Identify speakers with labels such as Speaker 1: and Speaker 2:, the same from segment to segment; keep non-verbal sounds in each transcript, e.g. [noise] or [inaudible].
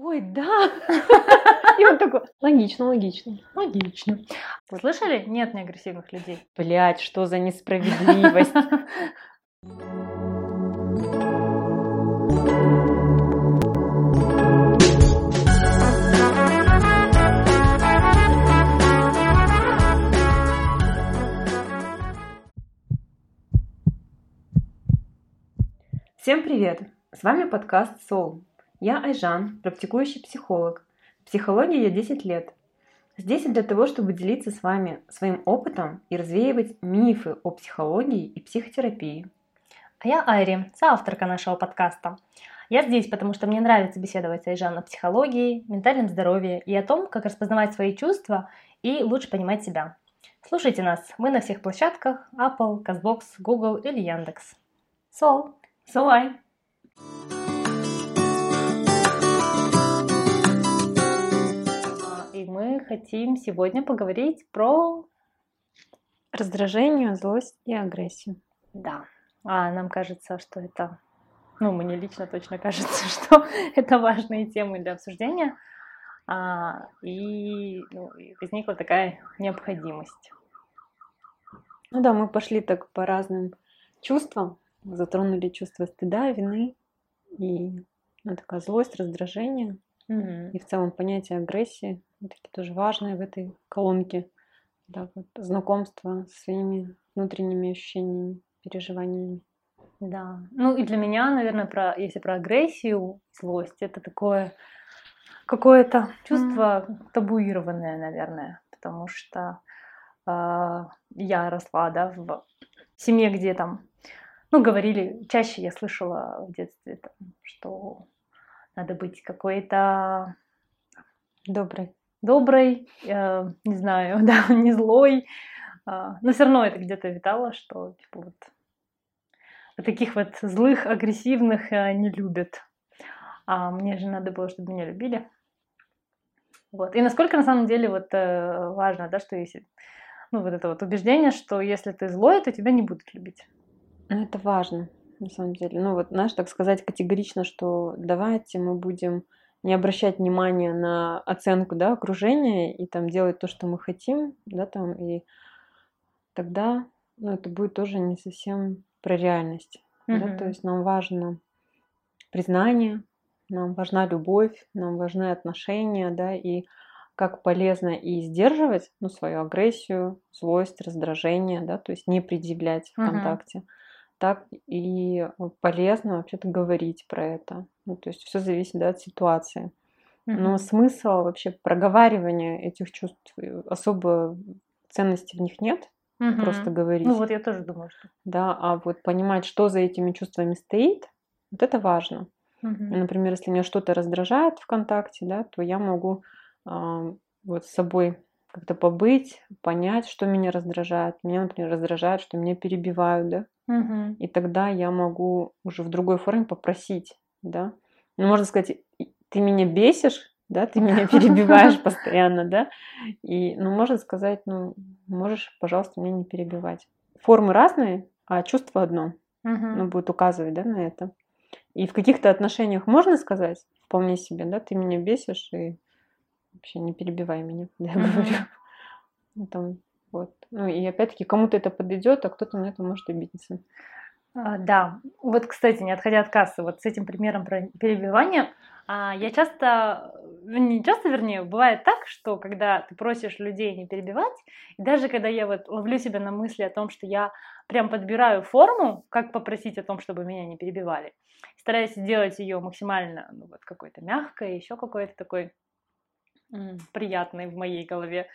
Speaker 1: Ой, да. И он такой, логично, логично.
Speaker 2: Логично. Вы слышали? Нет неагрессивных людей.
Speaker 1: Блять, что за несправедливость. Всем привет! С вами подкаст Soul. Я Айжан, практикующий психолог. В психологии я 10 лет. Здесь для того, чтобы делиться с вами своим опытом и развеивать мифы о психологии и психотерапии.
Speaker 2: А я Айри, соавторка нашего подкаста. Я здесь, потому что мне нравится беседовать с Айжан о психологии, ментальном здоровье и о том, как распознавать свои чувства и лучше понимать себя. Слушайте нас, мы на всех площадках Apple, CastBox, Google или Яндекс. Сол!
Speaker 1: Солай!
Speaker 2: И мы хотим сегодня поговорить про
Speaker 1: раздражение, злость и агрессию.
Speaker 2: Да. А нам кажется, что это, ну, мне лично точно кажется, [laughs] что это важные темы для обсуждения. А, и, ну, возникла такая необходимость.
Speaker 1: Ну да, мы пошли так по разным чувствам затронули чувство стыда, вины и ну, такая злость, раздражение.
Speaker 2: Мгм.
Speaker 1: И в целом понятие агрессии, такие тоже важные в этой колонке. Да, вот, знакомство со своими внутренними ощущениями, переживаниями.
Speaker 2: Да. Ну и для меня, наверное, про, если про агрессию, злость, это такое какое-то чувство табуированное, наверное, потому что а, я росла, да, в семье, где там, ну, говорили, чаще я слышала в детстве, там, что надо быть какой-то
Speaker 1: Добрый.
Speaker 2: э, не знаю, [laughs] да, не злой, а, но все равно это где-то витало, что типа вот вот таких вот злых, агрессивных э, не любят. А мне же надо было, чтобы меня любили. Вот. И насколько на самом деле вот э, важно, да, что если, ну вот это вот убеждение, что если ты злой, то тебя не будут любить.
Speaker 1: Ну, это важно, на самом деле. Ну, вот, знаешь, так сказать категорично, что давайте мы будем не обращать внимания на оценку, да, окружения и там делать то, что мы хотим, да, там, и тогда, ну, это будет тоже не совсем про реальность, да,
Speaker 2: Мгм.
Speaker 1: то есть нам важно признание, нам важна любовь, нам важны отношения, да, и как полезно и сдерживать, ну, свою агрессию, злость, раздражение, да, то есть не предъявлять в контакте, так и полезно вообще-то говорить про это. Ну, то есть все зависит, да, от ситуации. Но
Speaker 2: Мгм.
Speaker 1: смысл вообще проговаривания этих чувств, э, особо ценности в них нет,
Speaker 2: Мгм.
Speaker 1: просто говорить,
Speaker 2: Ну вот я тоже думаю, что.
Speaker 1: да, а вот понимать, что за этими чувствами стоит, вот это важно. И, Например, если меня что-то раздражает в контакте, да, то я могу а, вот с собой как-то побыть, понять, что меня раздражает. Меня, например, раздражает, что меня перебивают, да,
Speaker 2: Мгм.
Speaker 1: и тогда я могу уже в другой форме попросить, да. Ну, можно сказать, «И- ты меня бесишь, да, ты меня [laughs] перебиваешь постоянно, да, и, ну, можно сказать, ну, можешь, пожалуйста, меня не перебивать. Формы разные, а чувство одно,
Speaker 2: Мгм.
Speaker 1: ну, будет указывать, да, на это. И в каких-то отношениях можно сказать вполне себе, да, ты меня бесишь, и вообще не перебивай меня, [laughs] когда я говорю. Там, вот. Ну, и опять-таки, кому-то это подойдет, а кто-то на это может обидеться.
Speaker 2: А, Да, вот, кстати, не отходя от кассы, вот с этим примером про перебивание, а, я часто, э, не часто, вернее, бывает так, что когда ты просишь людей не перебивать, и даже когда я вот ловлю себя на мысли о том, что я прям подбираю форму, как попросить о том, чтобы меня не перебивали, стараюсь сделать ее максимально, ну, вот какой-то мягкой, еще какой-то такой м, приятной в моей голове,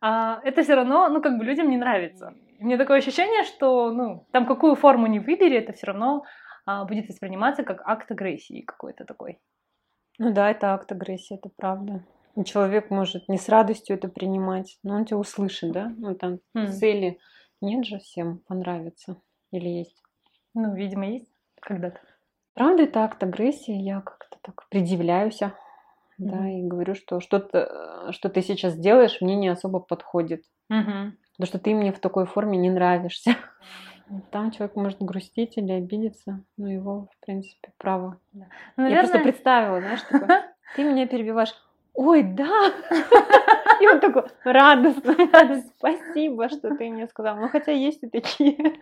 Speaker 2: а, это все равно, ну, как бы людям не нравится. Мне такое ощущение, что, ну, там какую форму не выбери, это все равно а, будет восприниматься как акт агрессии какой-то такой.
Speaker 1: Ну да, это акт агрессии, это правда. И человек может не с радостью это принимать, но он тебя услышит, да? Ну там
Speaker 2: М.
Speaker 1: цели нет же всем понравится. Или есть?
Speaker 2: Ну, видимо, есть когда-то.
Speaker 1: Правда, это акт агрессии, я как-то так предъявляюсь, а, да, и говорю, что что-то, э, что ты сейчас делаешь, мне не особо подходит.
Speaker 2: Мгм.
Speaker 1: Потому что ты мне в такой форме не нравишься. Там человек может грустить или обидеться, но его, в принципе, право.
Speaker 2: Ну,
Speaker 1: Я просто
Speaker 2: наверное,
Speaker 1: представила, знаешь, такое. [laughs] ты меня перебиваешь. Ой, да! [laughs] И он такой радостно, [laughs] спасибо, что ты мне сказал. Ну, хотя есть и такие.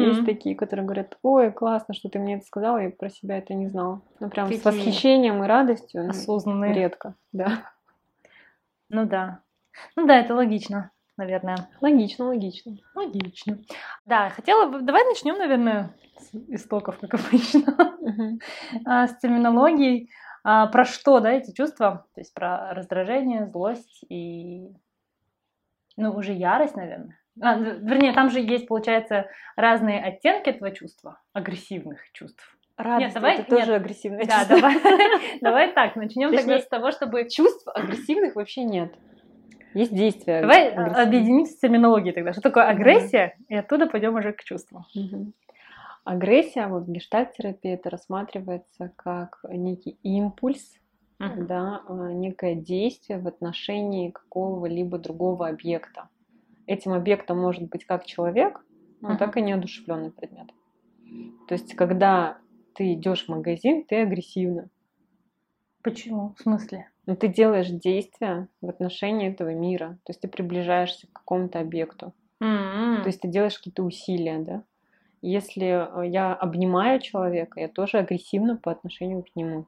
Speaker 1: Есть такие, которые говорят, ой, классно, что ты мне это сказала, я про себя это не знала. Ну, прям с восхищением и радостью. Ну,
Speaker 2: Осознанные.
Speaker 1: Редко, да.
Speaker 2: Ну да. Ну да, это логично, наверное.
Speaker 1: Логично, логично.
Speaker 2: Логично. Да, хотела бы... Давай начнем, наверное, с истоков, как [laughs] обычно. А, с терминологией. А, про что, да, эти чувства? То есть про раздражение, злость и... Ну, уже ярость, наверное. А, вернее, там же есть, получается, разные оттенки этого чувства, агрессивных чувств.
Speaker 1: Радость, нет, давай, это тоже нет. агрессивное
Speaker 2: да,
Speaker 1: чувство.
Speaker 2: давай, [laughs] давай так, начнем тогда с того, чтобы...
Speaker 1: Чувств агрессивных вообще нет. Есть действия.
Speaker 2: Давай объединить с терминологией тогда. Что такое агрессия? И оттуда пойдем уже к чувствам.
Speaker 1: Агрессия, вот в гештальт-терапии это рассматривается как некий импульс, да, а, некое действие в отношении какого-либо другого объекта. Этим объектом может быть как человек, но uh-huh. так и неодушевленный предмет. То есть, когда ты идешь в магазин, ты агрессивна.
Speaker 2: Почему? В смысле?
Speaker 1: Ну, ты делаешь действия в отношении этого мира. То есть ты приближаешься к какому-то объекту.
Speaker 2: Mm-hmm.
Speaker 1: То есть ты делаешь какие-то усилия, да? Если э, я обнимаю человека, я тоже агрессивна по отношению к нему.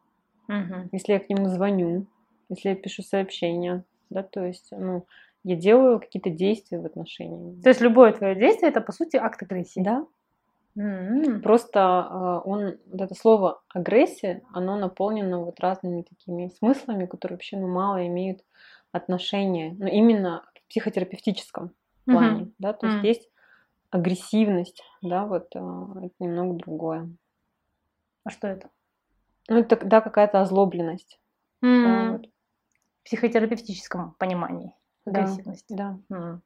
Speaker 2: Mm-hmm.
Speaker 1: Если я к нему звоню, если я пишу сообщения, да, то есть, ну, я делаю какие-то действия в отношении.
Speaker 2: То есть любое твое действие это по сути акт агрессии.
Speaker 1: Да,
Speaker 2: Mm-hmm.
Speaker 1: Просто а, он, вот это слово агрессия, оно наполнено вот разными такими смыслами, которые вообще ну, мало имеют отношения, ну, именно в психотерапевтическом плане, mm-hmm. да, то есть mm-hmm. есть агрессивность, да, вот а, это немного другое.
Speaker 2: А что это?
Speaker 1: Ну, это, да, какая-то озлобленность.
Speaker 2: Mm-hmm. Да, вот. В психотерапевтическом понимании агрессивность.
Speaker 1: Да.
Speaker 2: да.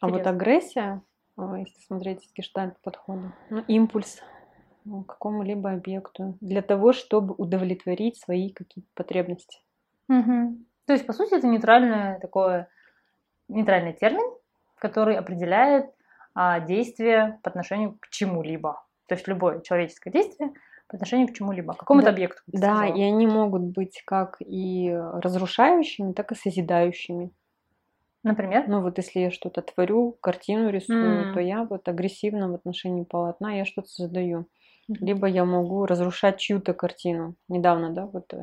Speaker 1: А вот агрессия, а, если смотреть с гештальт подхода. Ну, импульс к какому-либо объекту для того, чтобы удовлетворить свои какие-то потребности.
Speaker 2: Угу. То есть, по сути, это нейтральное такое нейтральный термин, который определяет а, действие по отношению к чему-либо. То есть любое человеческое действие по отношению к чему-либо, к какому-то
Speaker 1: да,
Speaker 2: объекту.
Speaker 1: Да, и они могут быть как и разрушающими, так и созидающими.
Speaker 2: Например?
Speaker 1: Ну вот если я что-то творю, картину рисую, mm. то я вот агрессивно в отношении полотна, я что-то создаю. Mm-hmm. Либо я могу разрушать чью-то картину. Недавно, да, вот э,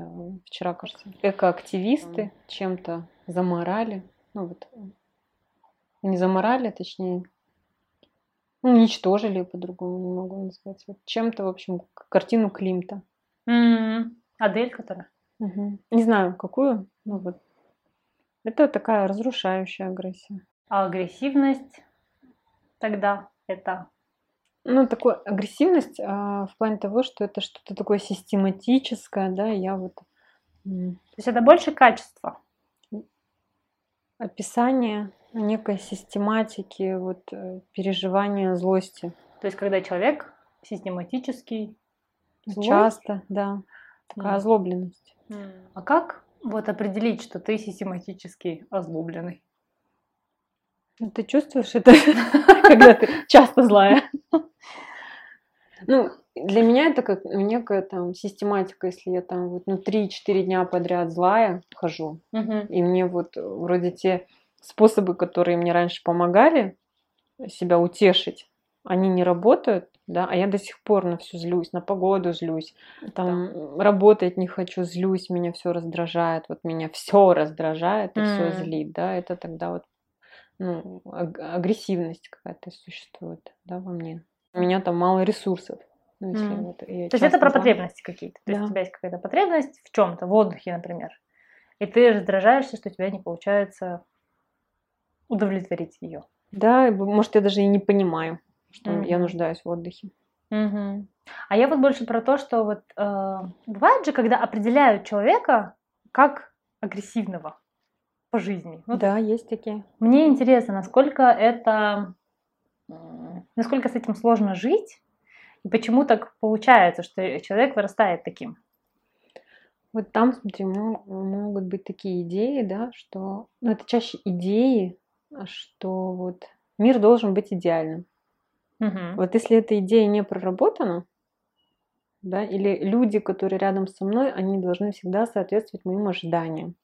Speaker 1: вчера, кажется, экоактивисты mm. чем-то заморали. Ну вот, не заморали, точнее, ну, уничтожили по-другому, не могу назвать. Вот чем-то, в общем, картину Климта.
Speaker 2: Mm-hmm. Адель, которая?
Speaker 1: Угу. Не знаю, какую, но вот это такая разрушающая агрессия.
Speaker 2: А агрессивность тогда это?
Speaker 1: Ну, такая агрессивность а, в плане того, что это что-то такое систематическое, да, я вот...
Speaker 2: То есть это больше качество?
Speaker 1: Описание некой систематики, вот э, переживания злости.
Speaker 2: То есть когда человек систематический,
Speaker 1: злой? Часто, да. Такая mm. озлобленность.
Speaker 2: Mm. А как вот определить, что ты систематически озлобленный.
Speaker 1: Ну, ты чувствуешь это, [laughs] когда ты [laughs] часто злая? Ну, для меня это как некая там систематика, если я там вот ну 3-4 дня подряд злая хожу, и мне вот вроде те способы, которые мне раньше помогали себя утешить, они не работают, да, а я до сих пор на все злюсь, на погоду злюсь, там да. работать не хочу, злюсь, меня все раздражает, вот меня все раздражает и mm. все злит, да, это тогда вот ну, агрессивность какая-то существует, да, во мне. У меня там мало ресурсов.
Speaker 2: Ну, если mm. вот То есть это про потребности какие-то. То да. есть у тебя есть какая-то потребность в чем-то, в отдыхе, например. И ты раздражаешься, что у тебя не получается удовлетворить ее.
Speaker 1: Да, может, я даже и не понимаю что mm-hmm. я нуждаюсь в отдыхе.
Speaker 2: Mm-hmm. А я вот больше про то, что вот э, бывает же, когда определяют человека как агрессивного по жизни.
Speaker 1: Вот да, есть такие.
Speaker 2: Мне интересно, насколько это, насколько с этим сложно жить, и почему так получается, что человек вырастает таким.
Speaker 1: Вот там, смотри, могут быть такие идеи, да, что, ну, это чаще идеи, что вот мир должен быть идеальным.
Speaker 2: Угу.
Speaker 1: Вот если эта идея не проработана, да, или люди, которые рядом со мной, они должны всегда соответствовать моим ожиданиям.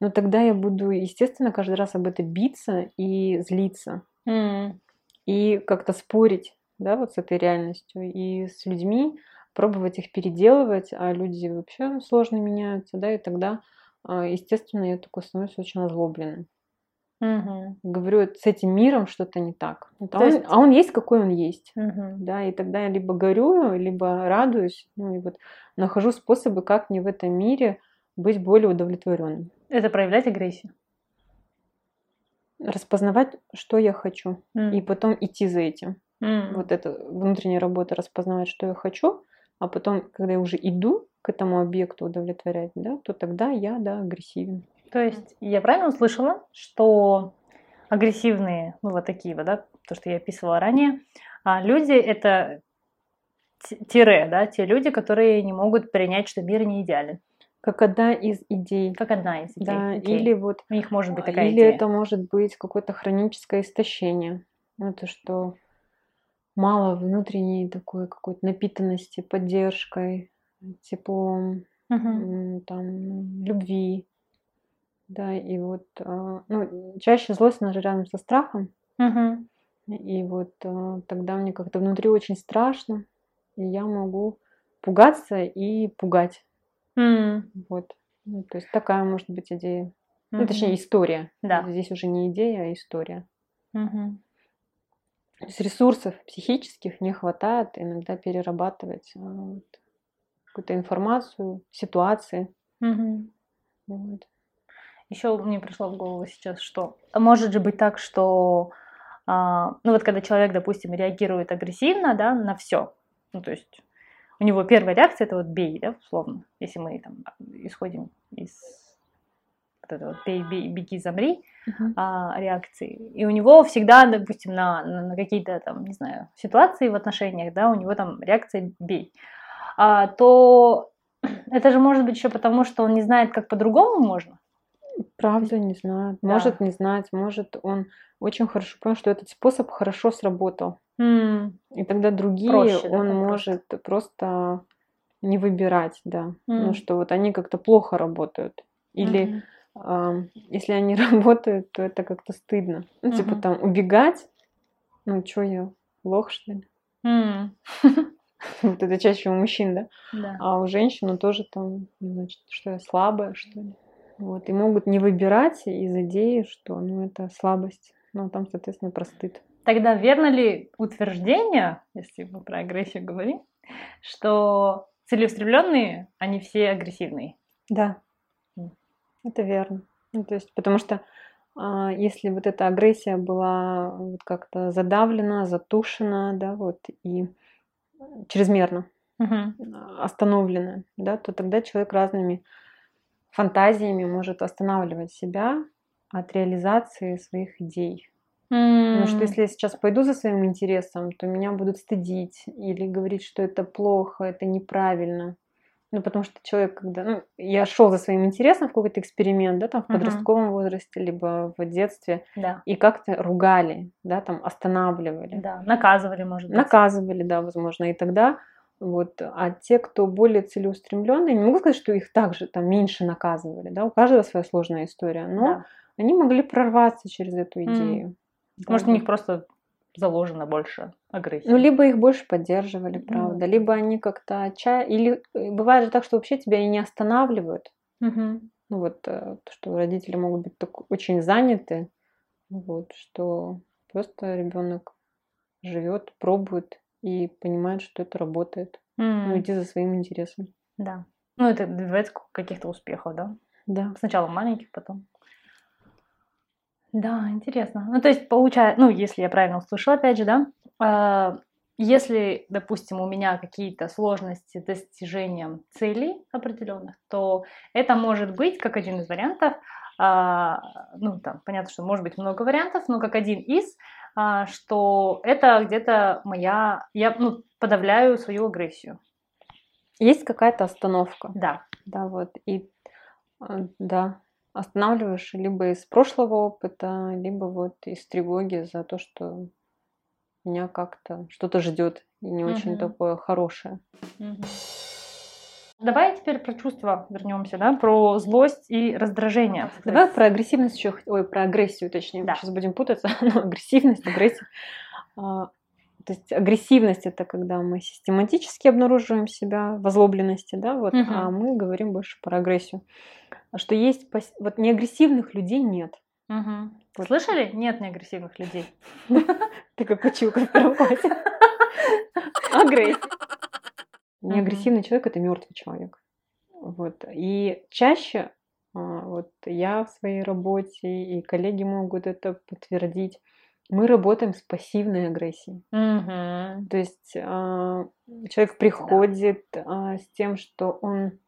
Speaker 1: Но тогда я буду, естественно, каждый раз об этом биться и злиться.
Speaker 2: М.
Speaker 1: И как-то спорить, да, вот с этой реальностью. И с людьми пробовать их переделывать, а люди вообще сложно меняются, да, и тогда, а, естественно, я такой становлюсь очень озлобленным.
Speaker 2: Мгм.
Speaker 1: Говорю, с этим миром что-то не так. Вот, а,
Speaker 2: То
Speaker 1: он,
Speaker 2: есть-
Speaker 1: а он есть, какой он есть.
Speaker 2: Мгм.
Speaker 1: Да, и тогда я либо горюю, либо радуюсь, ну и вот нахожу способы, как мне в этом мире быть более удовлетворенным.
Speaker 2: Это проявлять агрессию.
Speaker 1: Распознавать, что я хочу,
Speaker 2: М.
Speaker 1: и потом идти за этим.
Speaker 2: М.
Speaker 1: Вот это внутренняя работа распознавать, что я хочу, а потом, когда я уже иду к этому объекту удовлетворять, да, то тогда я, да, агрессивен.
Speaker 2: То есть я правильно услышала, что агрессивные, ну вот такие вот, да, то, что я описывала ранее, а, люди это тире, да, те люди, которые не могут принять, что мир не идеален.
Speaker 1: Как одна из идей.
Speaker 2: Как одна из идей.
Speaker 1: Да,
Speaker 2: Окей.
Speaker 1: или вот
Speaker 2: у них может быть такая
Speaker 1: Или
Speaker 2: идея.
Speaker 1: это может быть какое-то хроническое истощение. Ну, Это что мало внутренней такой какой-то напитанности, поддержкой, теплом, м, там, любви. Да, и вот, а, ну, чаще злость, она же рядом со страхом.
Speaker 2: Мгм.
Speaker 1: И вот а, тогда мне как-то внутри очень страшно, и я могу пугаться и пугать.
Speaker 2: М.
Speaker 1: Вот. Ну, то есть такая может быть идея. Ну,
Speaker 2: Мгм.
Speaker 1: точнее, история.
Speaker 2: Да.
Speaker 1: Здесь уже не идея, а история.
Speaker 2: Мгм.
Speaker 1: То есть ресурсов психических не хватает иногда перерабатывать а, вот какую-то информацию, ситуации.
Speaker 2: Мгм.
Speaker 1: Вот.
Speaker 2: Еще мне пришло в голову сейчас, что может же быть так, что а, ну вот когда человек, допустим, реагирует агрессивно, да, на все, ну то есть у него первая реакция это вот бей, да, условно, если мы там исходим из вот этого вот бей, бей, беги, замри а, реакции, и у него всегда, допустим, на, на, на какие-то там, не знаю, ситуации в отношениях, да, у него там реакция бей, а, то [clears throat] это же может быть еще потому, что он не знает, как по-другому можно.
Speaker 1: Правда, не знаю.
Speaker 2: Да.
Speaker 1: Может не знать, может он очень хорошо понял, что этот способ хорошо сработал.
Speaker 2: М,
Speaker 1: И тогда другие
Speaker 2: Проще, да,
Speaker 1: он
Speaker 2: там
Speaker 1: может просто не выбирать, да. Ну,
Speaker 2: М.
Speaker 1: что вот они как-то плохо работают. Или
Speaker 2: мгм.
Speaker 1: а, если они [laughs] работают, то это как-то стыдно. Ну, типа
Speaker 2: Мгм.
Speaker 1: там убегать. Ну, что я, лох, что ли? [laughs] Вот это чаще у мужчин, да?
Speaker 2: да.
Speaker 1: А у женщин ну, тоже там, значит, что я слабая, что ли. Вот. И могут не выбирать из идеи, что ну, это слабость. Ну, там, соответственно, про стыд.
Speaker 2: Тогда верно ли утверждение, если мы про агрессию говорим, что целеустремленные, они все агрессивные?
Speaker 1: Да,
Speaker 2: М.
Speaker 1: это верно. Ну, то есть, потому что а, если вот эта агрессия была вот как-то задавлена, затушена, да, вот, и чрезмерно
Speaker 2: Мгм.
Speaker 1: а, остановлена, да, то тогда человек разными фантазиями может останавливать себя от реализации своих идей. Потому что если я сейчас пойду за своим интересом, то меня будут стыдить или говорить, что это плохо, это неправильно. Ну, потому что человек, когда... Ну, я шел за своим интересом в какой-то эксперимент, да, там в
Speaker 2: Мгм.
Speaker 1: подростковом возрасте, либо в детстве,
Speaker 2: Да,
Speaker 1: и как-то ругали, да, там останавливали.
Speaker 2: да, наказывали, может быть.
Speaker 1: Наказывали, да, возможно. И тогда вот, а те, кто более целеустремленные, не могу сказать, что их также там меньше наказывали, да, у каждого своя сложная история, но
Speaker 2: Да.
Speaker 1: они могли прорваться через эту идею. Да,
Speaker 2: Может, у них просто заложено больше агрессии.
Speaker 1: Ну, либо их больше поддерживали, правда, либо они как-то отчаялись. Или э, бывает же так, что вообще тебя и не останавливают.
Speaker 2: Мгм.
Speaker 1: Ну, вот, э, то, что родители могут быть так очень заняты, вот, что просто ребенок живет, пробует и понимает, что это работает. Ну,
Speaker 2: М,
Speaker 1: иди за своим интересом.
Speaker 2: Да. Ну, это добивается каких-то успехов, да?
Speaker 1: Да.
Speaker 2: Сначала маленьких, потом. Да, интересно. Ну, то есть, получается, ну, если я правильно услышала, опять же, да, а, если, допустим, у меня какие-то сложности с достижением целей определенных, то это может быть как один из вариантов, а, ну, там, понятно, что может быть много вариантов, но как один из, что это где-то моя, я, ну, подавляю свою агрессию.
Speaker 1: Есть какая-то остановка.
Speaker 2: Да.
Speaker 1: Да, вот. И э, да, останавливаешь либо из прошлого опыта, либо вот из тревоги за то, что меня как-то что-то ждет и не очень
Speaker 2: Мгм.
Speaker 1: такое хорошее.
Speaker 2: Мгм. Давай теперь про чувства вернемся, да, про злость и раздражение.
Speaker 1: Давай про агрессивность еще, ой, про агрессию, точнее.
Speaker 2: Да.
Speaker 1: Сейчас будем путаться. [laughs] Ну, агрессивность, агрессия. А, То есть агрессивность это когда мы систематически обнаруживаем себя в озлобленности, да, вот,
Speaker 2: Мгм.
Speaker 1: а мы говорим больше про агрессию. А Что есть, вот неагрессивных людей нет.
Speaker 2: Мгм.
Speaker 1: Вот.
Speaker 2: Слышали? Нет неагрессивных людей. [laughs]
Speaker 1: Ты как училка в. [laughs] Агрессия. Неагрессивный человек это мертвый человек. Вот. И чаще а, вот я в своей работе и коллеги могут это подтвердить. Мы работаем с пассивной агрессией.
Speaker 2: Мгм.
Speaker 1: То есть а, человек приходит а, с тем, что он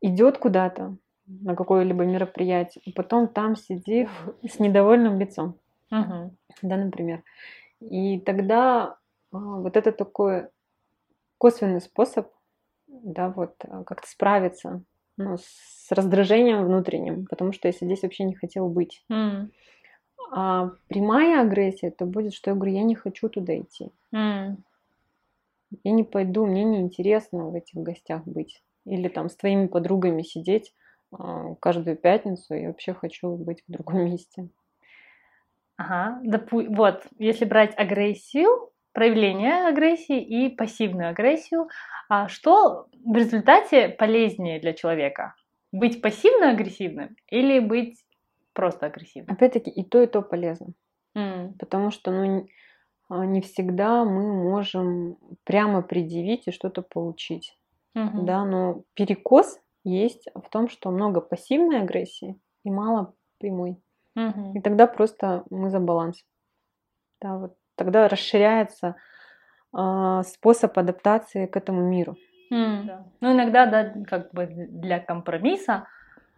Speaker 1: идет куда-то на какое-либо мероприятие, и потом там сидит [laughs] с недовольным лицом,
Speaker 2: Мгм.
Speaker 1: да, например. И тогда а, вот это такой косвенный способ, да, вот а, как-то справиться ну, с раздражением внутренним, потому что если здесь вообще не хотел быть.
Speaker 2: М.
Speaker 1: А прямая агрессия, это будет, что я говорю, я не хочу туда идти.
Speaker 2: М.
Speaker 1: Я не пойду, мне неинтересно в этих гостях быть. Или там с твоими подругами сидеть а, каждую пятницу, я вообще хочу быть в другом [laughs] месте.
Speaker 2: Ага. Допу- Вот, если брать агрессию, проявление агрессии и пассивную агрессию, а что в результате полезнее для человека? Быть пассивно-агрессивным или быть просто агрессивным?
Speaker 1: Опять-таки и то, и то полезно.
Speaker 2: М.
Speaker 1: Потому что ну, а, не всегда мы можем прямо предъявить и что-то получить.
Speaker 2: Мгм.
Speaker 1: Да, но перекос есть в том, что много пассивной агрессии и мало прямой.
Speaker 2: Мгм.
Speaker 1: И тогда просто мы за баланс. Да, вот тогда расширяется а, способ адаптации к этому миру.
Speaker 2: М. Ну, иногда, да, как бы для компромисса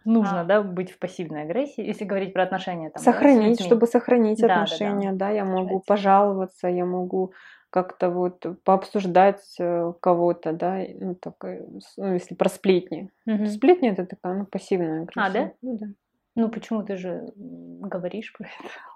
Speaker 2: нужно,
Speaker 1: А.
Speaker 2: да, быть в пассивной агрессии, если говорить про отношения. Там, да,
Speaker 1: сохранить,
Speaker 2: людьми.
Speaker 1: чтобы сохранить
Speaker 2: Да, да, да.
Speaker 1: отношения, да, я могу пожаловаться, я могу как-то вот пообсуждать э, кого-то, да, ну, так, э, ну, если про сплетни.
Speaker 2: Мгм.
Speaker 1: Сплетни это такая, ну, пассивная агрессия.
Speaker 2: А, да?
Speaker 1: Ну, да.
Speaker 2: Ну, почему ты же говоришь про это?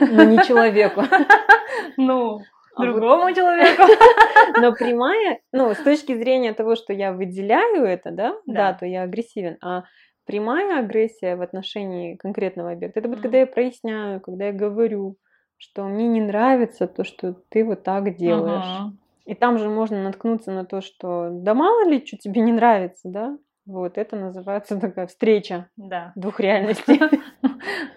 Speaker 1: Но не человеку. [laughs]
Speaker 2: Ну,
Speaker 1: А
Speaker 2: другому человеку. [laughs]
Speaker 1: Но прямая, ну, с точки зрения того, что я выделяю это, да,
Speaker 2: Да.
Speaker 1: то я агрессивен. А прямая агрессия в отношении конкретного объекта, это вот
Speaker 2: Мгм.
Speaker 1: когда я проясняю, когда я говорю, что мне не нравится то, что ты вот так делаешь. И там же можно наткнуться на то, что да мало ли, что тебе не нравится, да? Вот это называется такая встреча
Speaker 2: Да.
Speaker 1: двух реальностей. [laughs]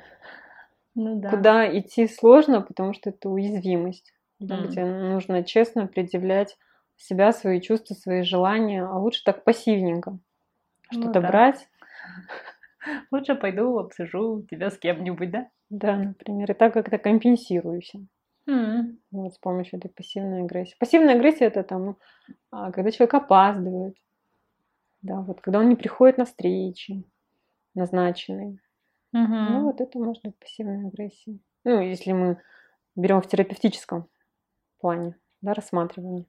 Speaker 2: Ну да.
Speaker 1: Куда идти сложно, потому что это уязвимость, да,
Speaker 2: М.
Speaker 1: где нужно честно предъявлять себя, свои чувства, свои желания, а лучше так пассивненько
Speaker 2: Ну
Speaker 1: что-то
Speaker 2: да.
Speaker 1: брать, [laughs]
Speaker 2: Лучше пойду обсужу тебя с кем-нибудь, да?
Speaker 1: да, например, и так как-то компенсируюсь
Speaker 2: М.
Speaker 1: вот с помощью этой пассивной агрессии. Пассивная агрессия это там, ну, а, когда человек опаздывает, да, вот когда он не приходит на встречи назначенные.
Speaker 2: Мгм.
Speaker 1: Ну, вот это может быть пассивная агрессия. Ну, если мы берем в терапевтическом плане, да, рассматривания.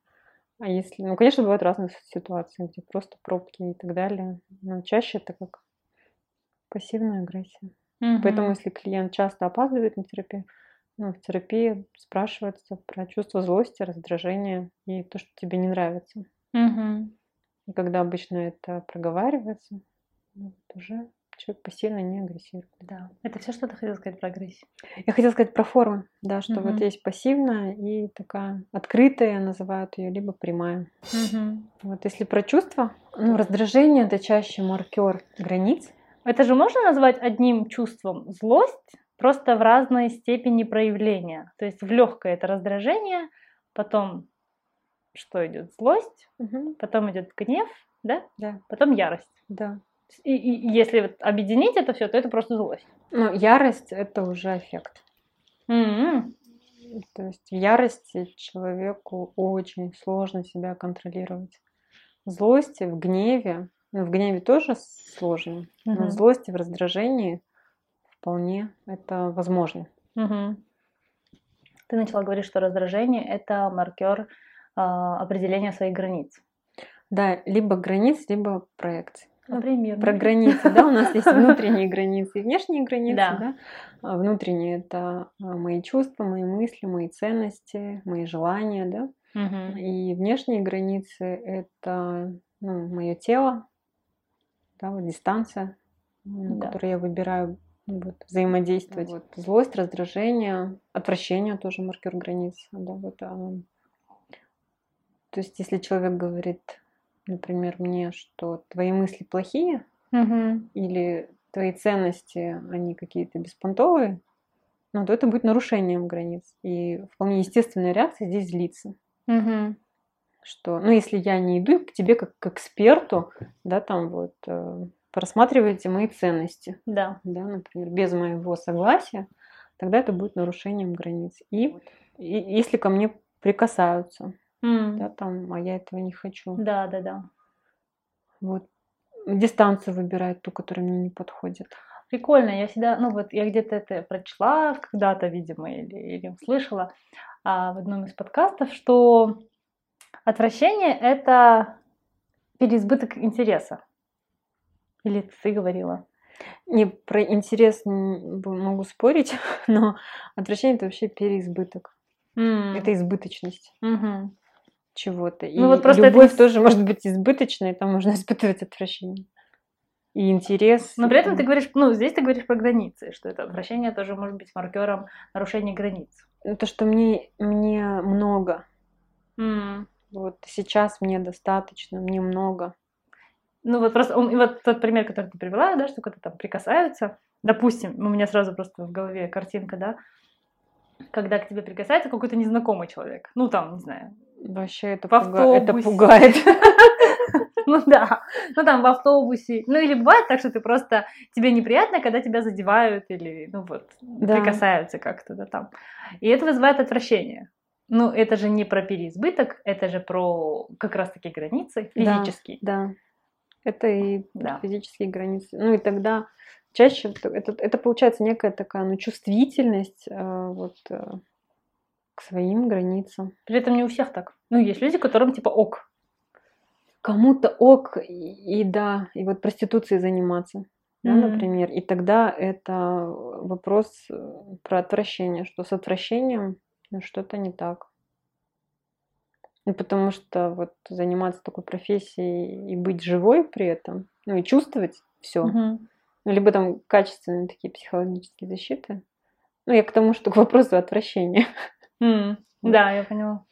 Speaker 1: А если, ну, конечно, бывают разные ситуации, где просто пробки и так далее. Но чаще это как пассивная агрессия.
Speaker 2: Мгм.
Speaker 1: Поэтому, если клиент часто опаздывает на терапию, ну, в терапии спрашивается про чувство злости, раздражения и то, что тебе не нравится.
Speaker 2: Мгм.
Speaker 1: И когда обычно это проговаривается, ну, вот уже человек пассивно не агрессирует.
Speaker 2: Да. Это все, что ты хотела сказать про агрессию?
Speaker 1: Я хотела сказать про формы, да, что
Speaker 2: Мгм.
Speaker 1: вот есть пассивная и такая открытая, называют ее, либо прямая.
Speaker 2: Мгм.
Speaker 1: Вот если про чувства, ну, раздражение это чаще маркер границ.
Speaker 2: Это же можно назвать одним чувством злость, просто в разной степени проявления. То есть в легкое это раздражение, потом что идет злость, потом идет гнев, да,
Speaker 1: Да,
Speaker 2: потом ярость.
Speaker 1: да.
Speaker 2: И, и- если вот объединить это все, то это просто злость.
Speaker 1: Но ярость это уже эффект.
Speaker 2: М-м.
Speaker 1: То есть в ярости человеку очень сложно себя контролировать. В злости, в гневе, ну, в гневе тоже сложно, но
Speaker 2: Мгм.
Speaker 1: в злости, в раздражении вполне это возможно.
Speaker 2: Мгм. Ты начала говорить, что раздражение это маркер а, определения своих границ.
Speaker 1: Да, либо границ, либо проекций. Ну,
Speaker 2: Например.
Speaker 1: Про границы, да, у нас есть [laughs] внутренние границы и внешние границы,
Speaker 2: Да.
Speaker 1: да. А Внутренние это а, мои чувства, мои мысли, мои ценности, мои желания, да.
Speaker 2: Мгм.
Speaker 1: И внешние границы это ну, мое тело, да, вот дистанция, на
Speaker 2: Да.
Speaker 1: которой я выбираю ну, вот, взаимодействовать. Вот, злость, раздражение, отвращение тоже маркер границ. Да, вот, а, то есть, если человек говорит, например, мне, что твои мысли плохие
Speaker 2: Мгм.
Speaker 1: или твои ценности, они какие-то беспонтовые, ну, то это будет нарушением границ. И вполне естественная реакция здесь злиться
Speaker 2: Мгм.
Speaker 1: что, ну, если я не иду к тебе как к эксперту, да, там вот, э, просматриваете мои ценности,
Speaker 2: Да.
Speaker 1: да, например, без моего согласия, тогда это будет нарушением границ. И, и если ко мне прикасаются,
Speaker 2: М.
Speaker 1: да, там, а я этого не хочу,
Speaker 2: Да, да, да.
Speaker 1: вот, дистанцию выбирать ту, которая мне не подходит.
Speaker 2: Прикольно, я всегда, ну вот я где-то это прочла когда-то, видимо, или, или услышала а, в одном из подкастов, что отвращение это переизбыток интереса. Или ты говорила?
Speaker 1: Не про интерес могу спорить, [laughs] но отвращение это вообще переизбыток.
Speaker 2: М.
Speaker 1: Это избыточность.
Speaker 2: Мгм.
Speaker 1: Чего-то. И
Speaker 2: Ну вот просто это
Speaker 1: любовь
Speaker 2: с-
Speaker 1: тоже может быть избыточной, там можно [laughs] испытывать отвращение. И интерес.
Speaker 2: Но при этом
Speaker 1: и-
Speaker 2: ты говоришь, ну здесь ты говоришь про границы, что это отвращение тоже может быть маркером нарушения границ.
Speaker 1: Ну, То, что мне, мне много.
Speaker 2: М.
Speaker 1: Вот сейчас мне достаточно, мне много.
Speaker 2: Ну вот просто, он- и вот тот пример, который ты привела, да, что когда там прикасаются, допустим, у меня сразу просто в голове картинка, да, когда к тебе прикасается какой-то незнакомый человек, ну там, не знаю,
Speaker 1: Вообще это,
Speaker 2: В
Speaker 1: пуга- это пугает. [laughs]
Speaker 2: ну да, ну там в автобусе, ну или бывает так, что ты просто, тебе неприятно, когда тебя задевают или, ну вот,
Speaker 1: Да.
Speaker 2: прикасаются как-то, да, там, и это вызывает отвращение. Ну, это же не про переизбыток, это же про как раз-таки границы
Speaker 1: Да.
Speaker 2: физические.
Speaker 1: Да. Это и
Speaker 2: Да.
Speaker 1: физические границы. Ну и тогда чаще это, это, это получается некая такая ну, чувствительность э, вот, э, к своим границам.
Speaker 2: При этом не у всех так. Ну, есть люди, которым типа ок.
Speaker 1: Кому-то ок, и, и да, и вот проституцией заниматься, да,
Speaker 2: Мгм.
Speaker 1: например. И тогда это вопрос э, про отвращение, что с отвращением ну, что-то не так. Ну, потому что вот заниматься такой профессией и быть живой при этом, ну и чувствовать все,
Speaker 2: Мгм.
Speaker 1: ну, либо там качественные такие психологические защиты. Ну, я к тому, что к вопросу отвращения.
Speaker 2: М,
Speaker 1: Вот.
Speaker 2: Да, я поняла.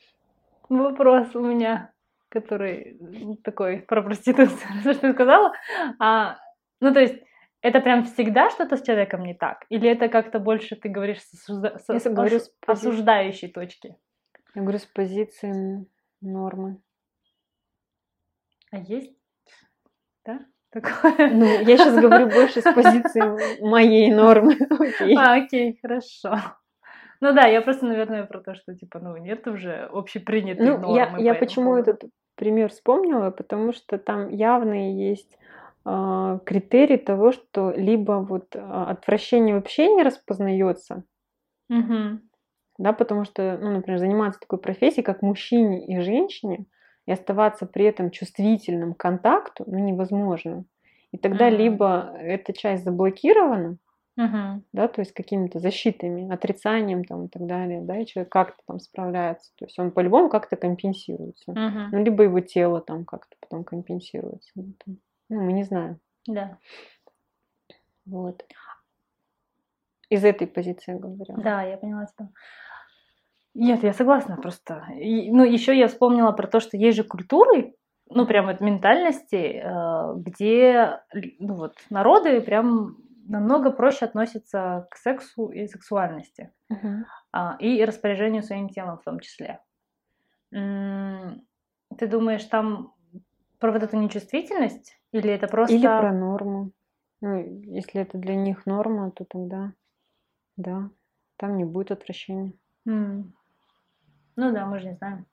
Speaker 2: Вопрос у меня, который такой про проституцию, [laughs] что ты сказала. А, ну, то есть, это прям всегда что-то с человеком не так? Или это как-то больше ты говоришь с, осужда- с-
Speaker 1: говорю с пози-
Speaker 2: осуждающей точки?
Speaker 1: Я говорю, с позиции нормы.
Speaker 2: А есть? Да? [laughs] Такое?
Speaker 1: Ну, я сейчас говорю больше с позиции моей нормы. [laughs] Окей.
Speaker 2: А, окей, хорошо. Ну да, я просто, наверное, про то, что, типа, ну, нет уже общепринятой
Speaker 1: Ну,
Speaker 2: нормы.
Speaker 1: я, я
Speaker 2: этому
Speaker 1: почему этот пример вспомнила? Потому что там явные есть а, критерии того, что либо вот а, отвращение вообще не распознается,
Speaker 2: Мгм.
Speaker 1: да, потому что, ну, например, заниматься такой профессией, как мужчине и женщине, и оставаться при этом чувствительным к контакту, ну, невозможно. И тогда
Speaker 2: Мгм.
Speaker 1: либо эта часть заблокирована,
Speaker 2: Мгм.
Speaker 1: да, то есть какими-то защитами, отрицанием там и так далее, да, и человек как-то там справляется, то есть он по-любому как-то компенсируется.
Speaker 2: Мгм.
Speaker 1: Ну, либо его тело там как-то потом компенсируется. Ну, мы не знаем.
Speaker 2: Да.
Speaker 1: Вот. Из этой позиции я говорю.
Speaker 2: Да, я поняла тебя. Нет, я согласна просто. И, ну, еще я вспомнила про то, что есть же культуры, ну, прям вот ментальности, э, где, ну, вот, народы прям намного проще относятся к сексу и сексуальности,
Speaker 1: Мгм.
Speaker 2: а, и распоряжению своим телом в том числе. М, Ты думаешь, там про вот эту нечувствительность? Или это просто...
Speaker 1: Или про норму. Ну, если это для них норма, то тогда да, там не будет отвращения.
Speaker 2: М. Ну да, мы же не знаем.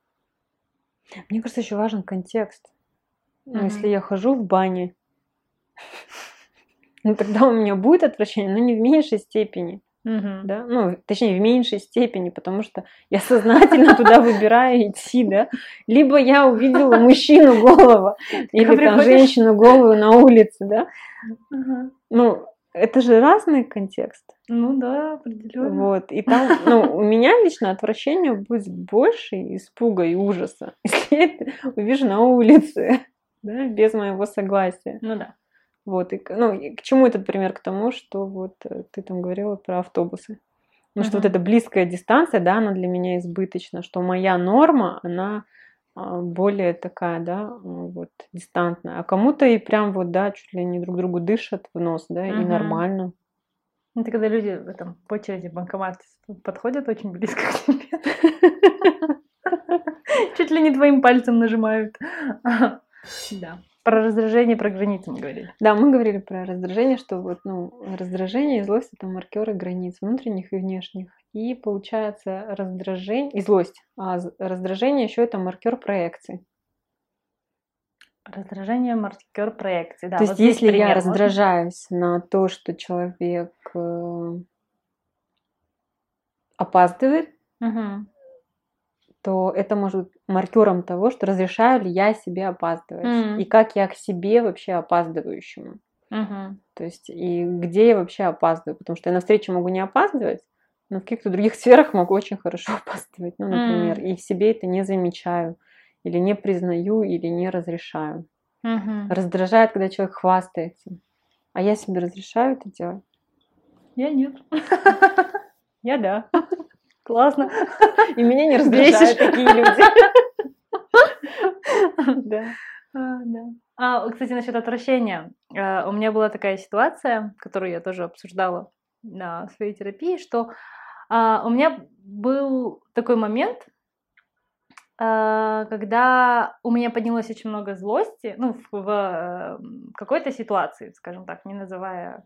Speaker 1: Мне кажется, еще важен контекст. Ну,
Speaker 2: Мгм.
Speaker 1: если я хожу в бане, [laughs] ну, тогда у меня будет отвращение, но не в меньшей степени.
Speaker 2: Мгм.
Speaker 1: да, ну, точнее, в меньшей степени, потому что я сознательно туда выбираю идти, да, либо я увидела мужчину голого, или там женщину голую на улице, да, ну, это же разный контекст.
Speaker 2: Ну да, определенно.
Speaker 1: Вот. И там, ну, у меня лично отвращение будет больше испуга и ужаса, если я это увижу на улице, [laughs] да, без моего согласия.
Speaker 2: Ну да.
Speaker 1: Вот. И, ну, и к чему этот пример? К тому, что вот э, ты там говорила про автобусы. Ну, что вот эта близкая дистанция, да, она для меня избыточна, что моя норма, она а, более такая, да, вот, дистантная. А кому-то и прям вот, да, чуть ли не друг другу дышат в нос, да, и
Speaker 2: Мгм.
Speaker 1: нормально.
Speaker 2: Это когда люди в этом по очереди в банкомат подходят очень близко к тебе. [laughs] Чуть ли не твоим пальцем нажимают. [laughs] Да. Про раздражение, про границы мы говорили.
Speaker 1: Да, мы говорили про раздражение, что вот, ну, раздражение и злость это маркеры границ внутренних и внешних. И получается раздражение и злость, а раздражение еще это маркер проекции.
Speaker 2: Раздражение, маркер проекции. Да,
Speaker 1: То
Speaker 2: вот
Speaker 1: есть, если я
Speaker 2: пример можно?
Speaker 1: раздражаюсь на то, что человек э, опаздывает,
Speaker 2: Мгм.
Speaker 1: То это может быть маркером того, что разрешаю ли я себе опаздывать.
Speaker 2: М.
Speaker 1: И как я к себе вообще опаздывающему.
Speaker 2: Мгм.
Speaker 1: То есть, и где я вообще опаздываю. Потому что я на встречу могу не опаздывать, но в каких-то других [laughs] сферах могу очень хорошо опаздывать. Ну, например, и в себе это не замечаю, или не признаю, или не разрешаю.
Speaker 2: Мгм.
Speaker 1: Раздражает, когда человек хвастается. А я себе разрешаю это делать?
Speaker 2: Я нет. [laughs]
Speaker 1: Я да.
Speaker 2: Классно.
Speaker 1: И меня не раздражают такие люди. Да.
Speaker 2: А. А, кстати, насчет отвращения. Э, У меня была такая ситуация, которую я тоже обсуждала на своей терапии, что а, у меня был такой момент, а, когда у меня поднялось очень много злости, ну, в, в, э, какой-то ситуации, скажем так, не называя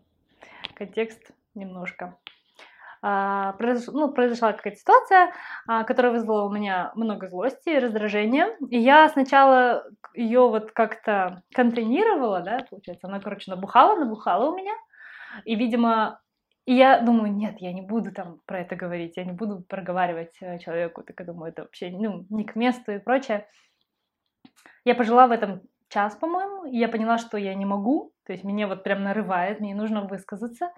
Speaker 2: контекст немножко. А, произош- ну, произошла какая-то ситуация, а, которая вызвала у меня много злости и раздражения. И я сначала ее вот как-то контейнировала, да, получается, она, короче, набухала, набухала у меня. И, видимо, и я думаю, нет, я не буду там про это говорить, я не буду проговаривать э, человеку, так я думаю, это вообще ну, не к месту и прочее. Я пожила в этом час, по-моему, и я поняла, что я не могу, то есть меня вот прям нарывает, мне нужно высказаться.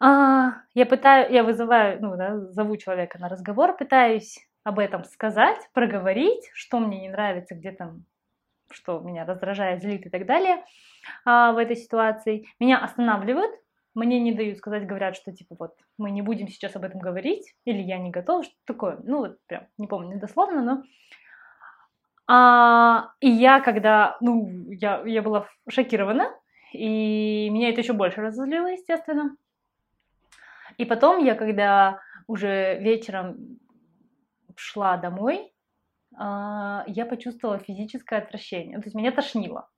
Speaker 2: А, я пытаю, я вызываю, ну да, зову человека на разговор, пытаюсь об этом сказать, проговорить, что мне не нравится, где там, что меня раздражает, злит и так далее а, в этой ситуации. Меня останавливают, мне не дают сказать, говорят, что типа вот мы не будем сейчас об этом говорить, или я не готова, что такое. Ну вот прям, не помню дословно, но... А, и я когда, ну, я, я была шокирована, и меня это еще больше разозлило, естественно. И потом я, когда уже вечером шла домой, а, я почувствовала физическое отвращение. То есть меня тошнило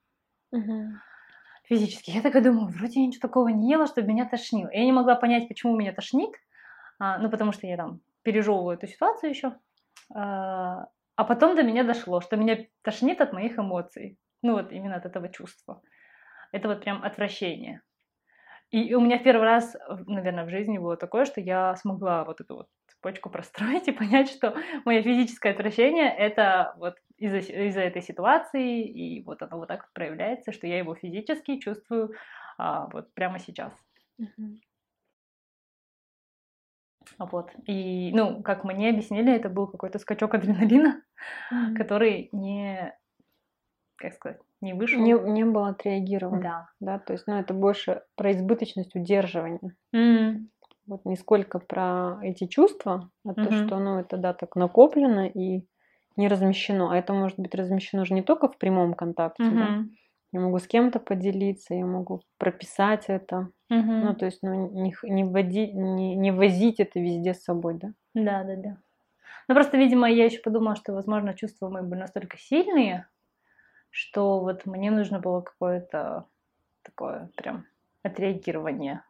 Speaker 1: Мгм.
Speaker 2: физически. Я такая думаю, вроде я ничего такого не ела, чтобы меня тошнило. Я не могла понять, почему меня тошнит, а, ну, потому что я там пережевываю эту ситуацию еще. А, а потом до меня дошло, что меня тошнит от моих эмоций. Ну, вот именно от этого чувства. Это вот прям отвращение. И у меня в первый раз, наверное, в жизни было такое, что я смогла вот эту вот цепочку [laughs] простроить и понять, что мое физическое отвращение — это вот из-за из-за этой ситуации, и вот оно вот так проявляется, что я его физически чувствую а, вот прямо сейчас. А Вот. И, ну, как мне объяснили, это был какой-то скачок адреналина,
Speaker 1: Мгм.
Speaker 2: который не, как сказать, не вышел.
Speaker 1: Не, не было отреагировано.
Speaker 2: Да.
Speaker 1: Да, то есть, ну, это больше про избыточность удерживания.
Speaker 2: М,
Speaker 1: Вот не сколько про эти чувства, а то,
Speaker 2: Мгм.
Speaker 1: что, ну, это, да, так накоплено и не размещено. А это может быть размещено же не только в прямом контакте, да.
Speaker 2: мгм,
Speaker 1: Я могу с кем-то поделиться, я могу прописать это.
Speaker 2: мгм.
Speaker 1: Ну, то есть, ну, не, не, вводи- не, не возить это везде с собой, да.
Speaker 2: Да, да, да. Ну просто, видимо, я еще подумала, что, возможно, чувства мои были настолько сильные, что вот мне нужно было какое-то такое прям отреагирование.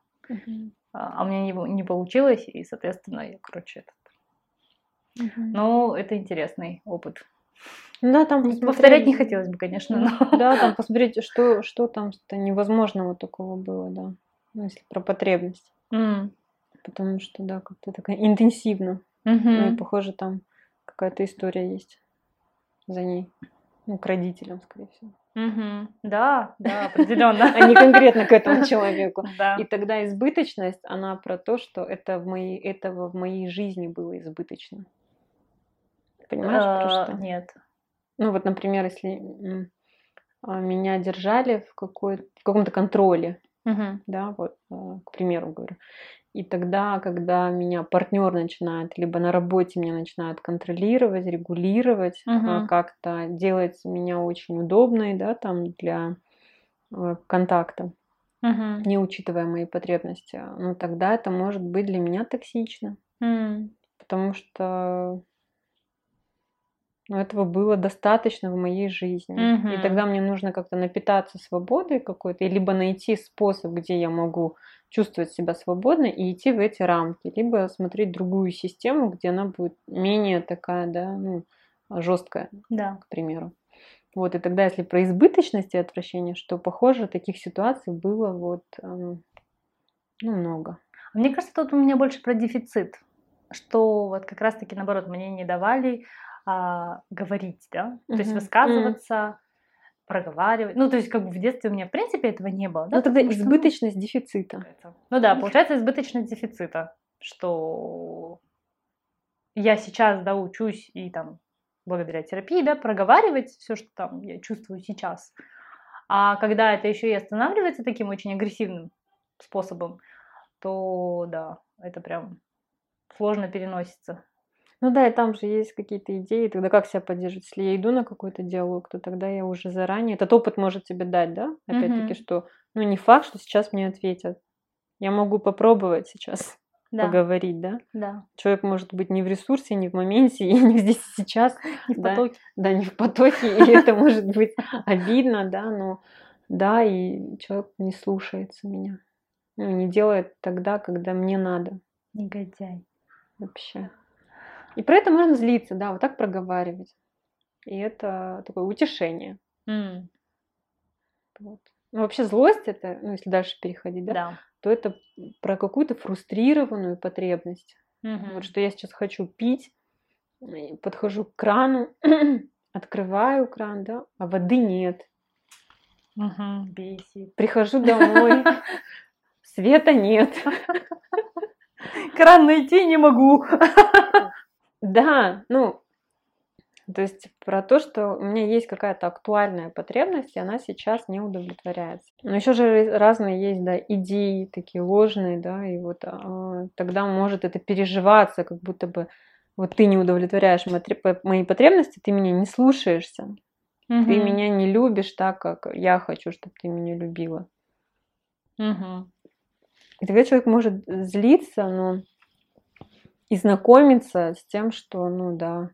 Speaker 2: А а у меня не, не получилось, и, соответственно, я, короче, этот...
Speaker 1: Мгм.
Speaker 2: Ну, это интересный опыт.
Speaker 1: Ну Да, там посмотреть-
Speaker 2: Повторять не хотелось бы, конечно, но...
Speaker 1: Да, там [laughs] посмотреть, что, что там-то невозможного такого было, да. Ну, если про потребность.
Speaker 2: М,
Speaker 1: Потому что, да, как-то такая интенсивно. Ну и, похоже, там какая-то история есть за ней. Ну, к родителям, скорее всего.
Speaker 2: Мгм. Да, да, определенно.
Speaker 1: а не конкретно к этому человеку. [laughs]
Speaker 2: Да.
Speaker 1: И тогда избыточность, она про то, что это в моей, этого в моей жизни было избыточно. Понимаешь,
Speaker 2: Э,
Speaker 1: что?
Speaker 2: Нет.
Speaker 1: Ну вот, например, если а, меня держали в, какой, в каком-то контроле,
Speaker 2: Мгм.
Speaker 1: да, вот, а, к примеру говорю, и тогда, когда меня партнер начинает, либо на работе меня начинают контролировать, регулировать,
Speaker 2: Мгм.
Speaker 1: как-то делать меня очень удобной, да, там для э, контакта,
Speaker 2: Мгм.
Speaker 1: не учитывая мои потребности, ну тогда это может быть для меня токсично,
Speaker 2: М.
Speaker 1: потому что ну, этого было достаточно в моей жизни. И
Speaker 2: Мгм.
Speaker 1: тогда мне нужно как-то напитаться свободой какой-то, и либо найти способ, где я могу чувствовать себя свободно и идти в эти рамки, либо смотреть другую систему, где она будет менее такая, да, ну, жесткая,
Speaker 2: Да.
Speaker 1: к примеру. Вот, и тогда, если про избыточность и отвращение, что, похоже, таких ситуаций было вот, эм, ну, много.
Speaker 2: Мне кажется, тут у меня больше про дефицит, что вот как раз-таки наоборот мне не давали а, говорить, да, то есть высказываться, проговаривать. Ну, то есть как бы в детстве у меня в принципе этого не было, да.
Speaker 1: Ну, тогда
Speaker 2: что, ну,
Speaker 1: избыточность дефицита.
Speaker 2: Ну да, получается избыточность дефицита, что я сейчас, да, учусь и там благодаря терапии, да, проговаривать все, что там я чувствую сейчас. А когда это еще и останавливается таким очень агрессивным способом, то да, это прям сложно переносится.
Speaker 1: Ну да, и там же есть какие-то идеи, тогда как себя поддерживать? Если я иду на какой-то диалог, то тогда я уже заранее... Этот опыт может тебе дать, да? Опять-таки,
Speaker 2: Мгм.
Speaker 1: что, ну, не факт, что сейчас мне ответят. Я могу попробовать сейчас [laughs]
Speaker 2: Да,
Speaker 1: поговорить, да?
Speaker 2: да.
Speaker 1: Человек может быть не в ресурсе, не в моменте, [laughs] и не здесь и сейчас,
Speaker 2: Не в
Speaker 1: Да.
Speaker 2: потоке.
Speaker 1: да, не в потоке, [laughs] и это может быть обидно, да, но да, и человек не слушается меня. Ну, не делает тогда, когда мне надо
Speaker 2: Негодяй.
Speaker 1: вообще. И про это можно злиться, да, вот так проговаривать. И это такое утешение.
Speaker 2: М,
Speaker 1: Вот. Ну, вообще злость это, ну, если дальше переходить, да,
Speaker 2: Да.
Speaker 1: то это про какую-то фрустрированную потребность.
Speaker 2: Мгм.
Speaker 1: Вот что я сейчас хочу пить, подхожу к крану, [clears throat] открываю кран, да, а воды нет.
Speaker 2: Мгм. Бесит.
Speaker 1: Прихожу домой, [laughs] света нет. [laughs]
Speaker 2: Кран найти не могу. [laughs]
Speaker 1: Да, ну, то есть про то, что у меня есть какая-то актуальная потребность, и она сейчас не удовлетворяется. Но еще же разные есть, да, идеи такие ложные, да, и вот а, тогда может это переживаться, как будто бы вот ты не удовлетворяешь мои тре- мои потребности, ты меня не слушаешься, ты
Speaker 2: Мгм.
Speaker 1: меня не любишь так, как я хочу, чтобы ты меня любила.
Speaker 2: Мгм.
Speaker 1: И тогда человек может злиться, но и знакомиться с тем, что, ну да,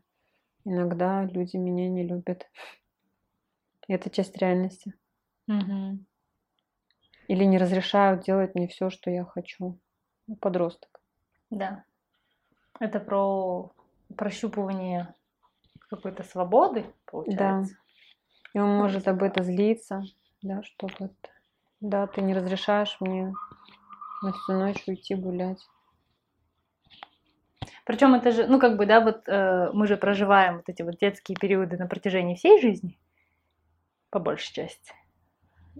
Speaker 1: иногда люди меня не любят. И это часть реальности.
Speaker 2: Мгм.
Speaker 1: Или не разрешают делать мне все, что я хочу. Ну, подросток.
Speaker 2: Да. Это про прощупывание какой-то свободы, получается.
Speaker 1: И он может об этом злиться, да, что вот, да, ты не разрешаешь мне на всю ночь уйти гулять.
Speaker 2: Причем это же, ну как бы, да, вот э, мы же проживаем вот эти вот детские периоды на протяжении всей жизни, по большей части.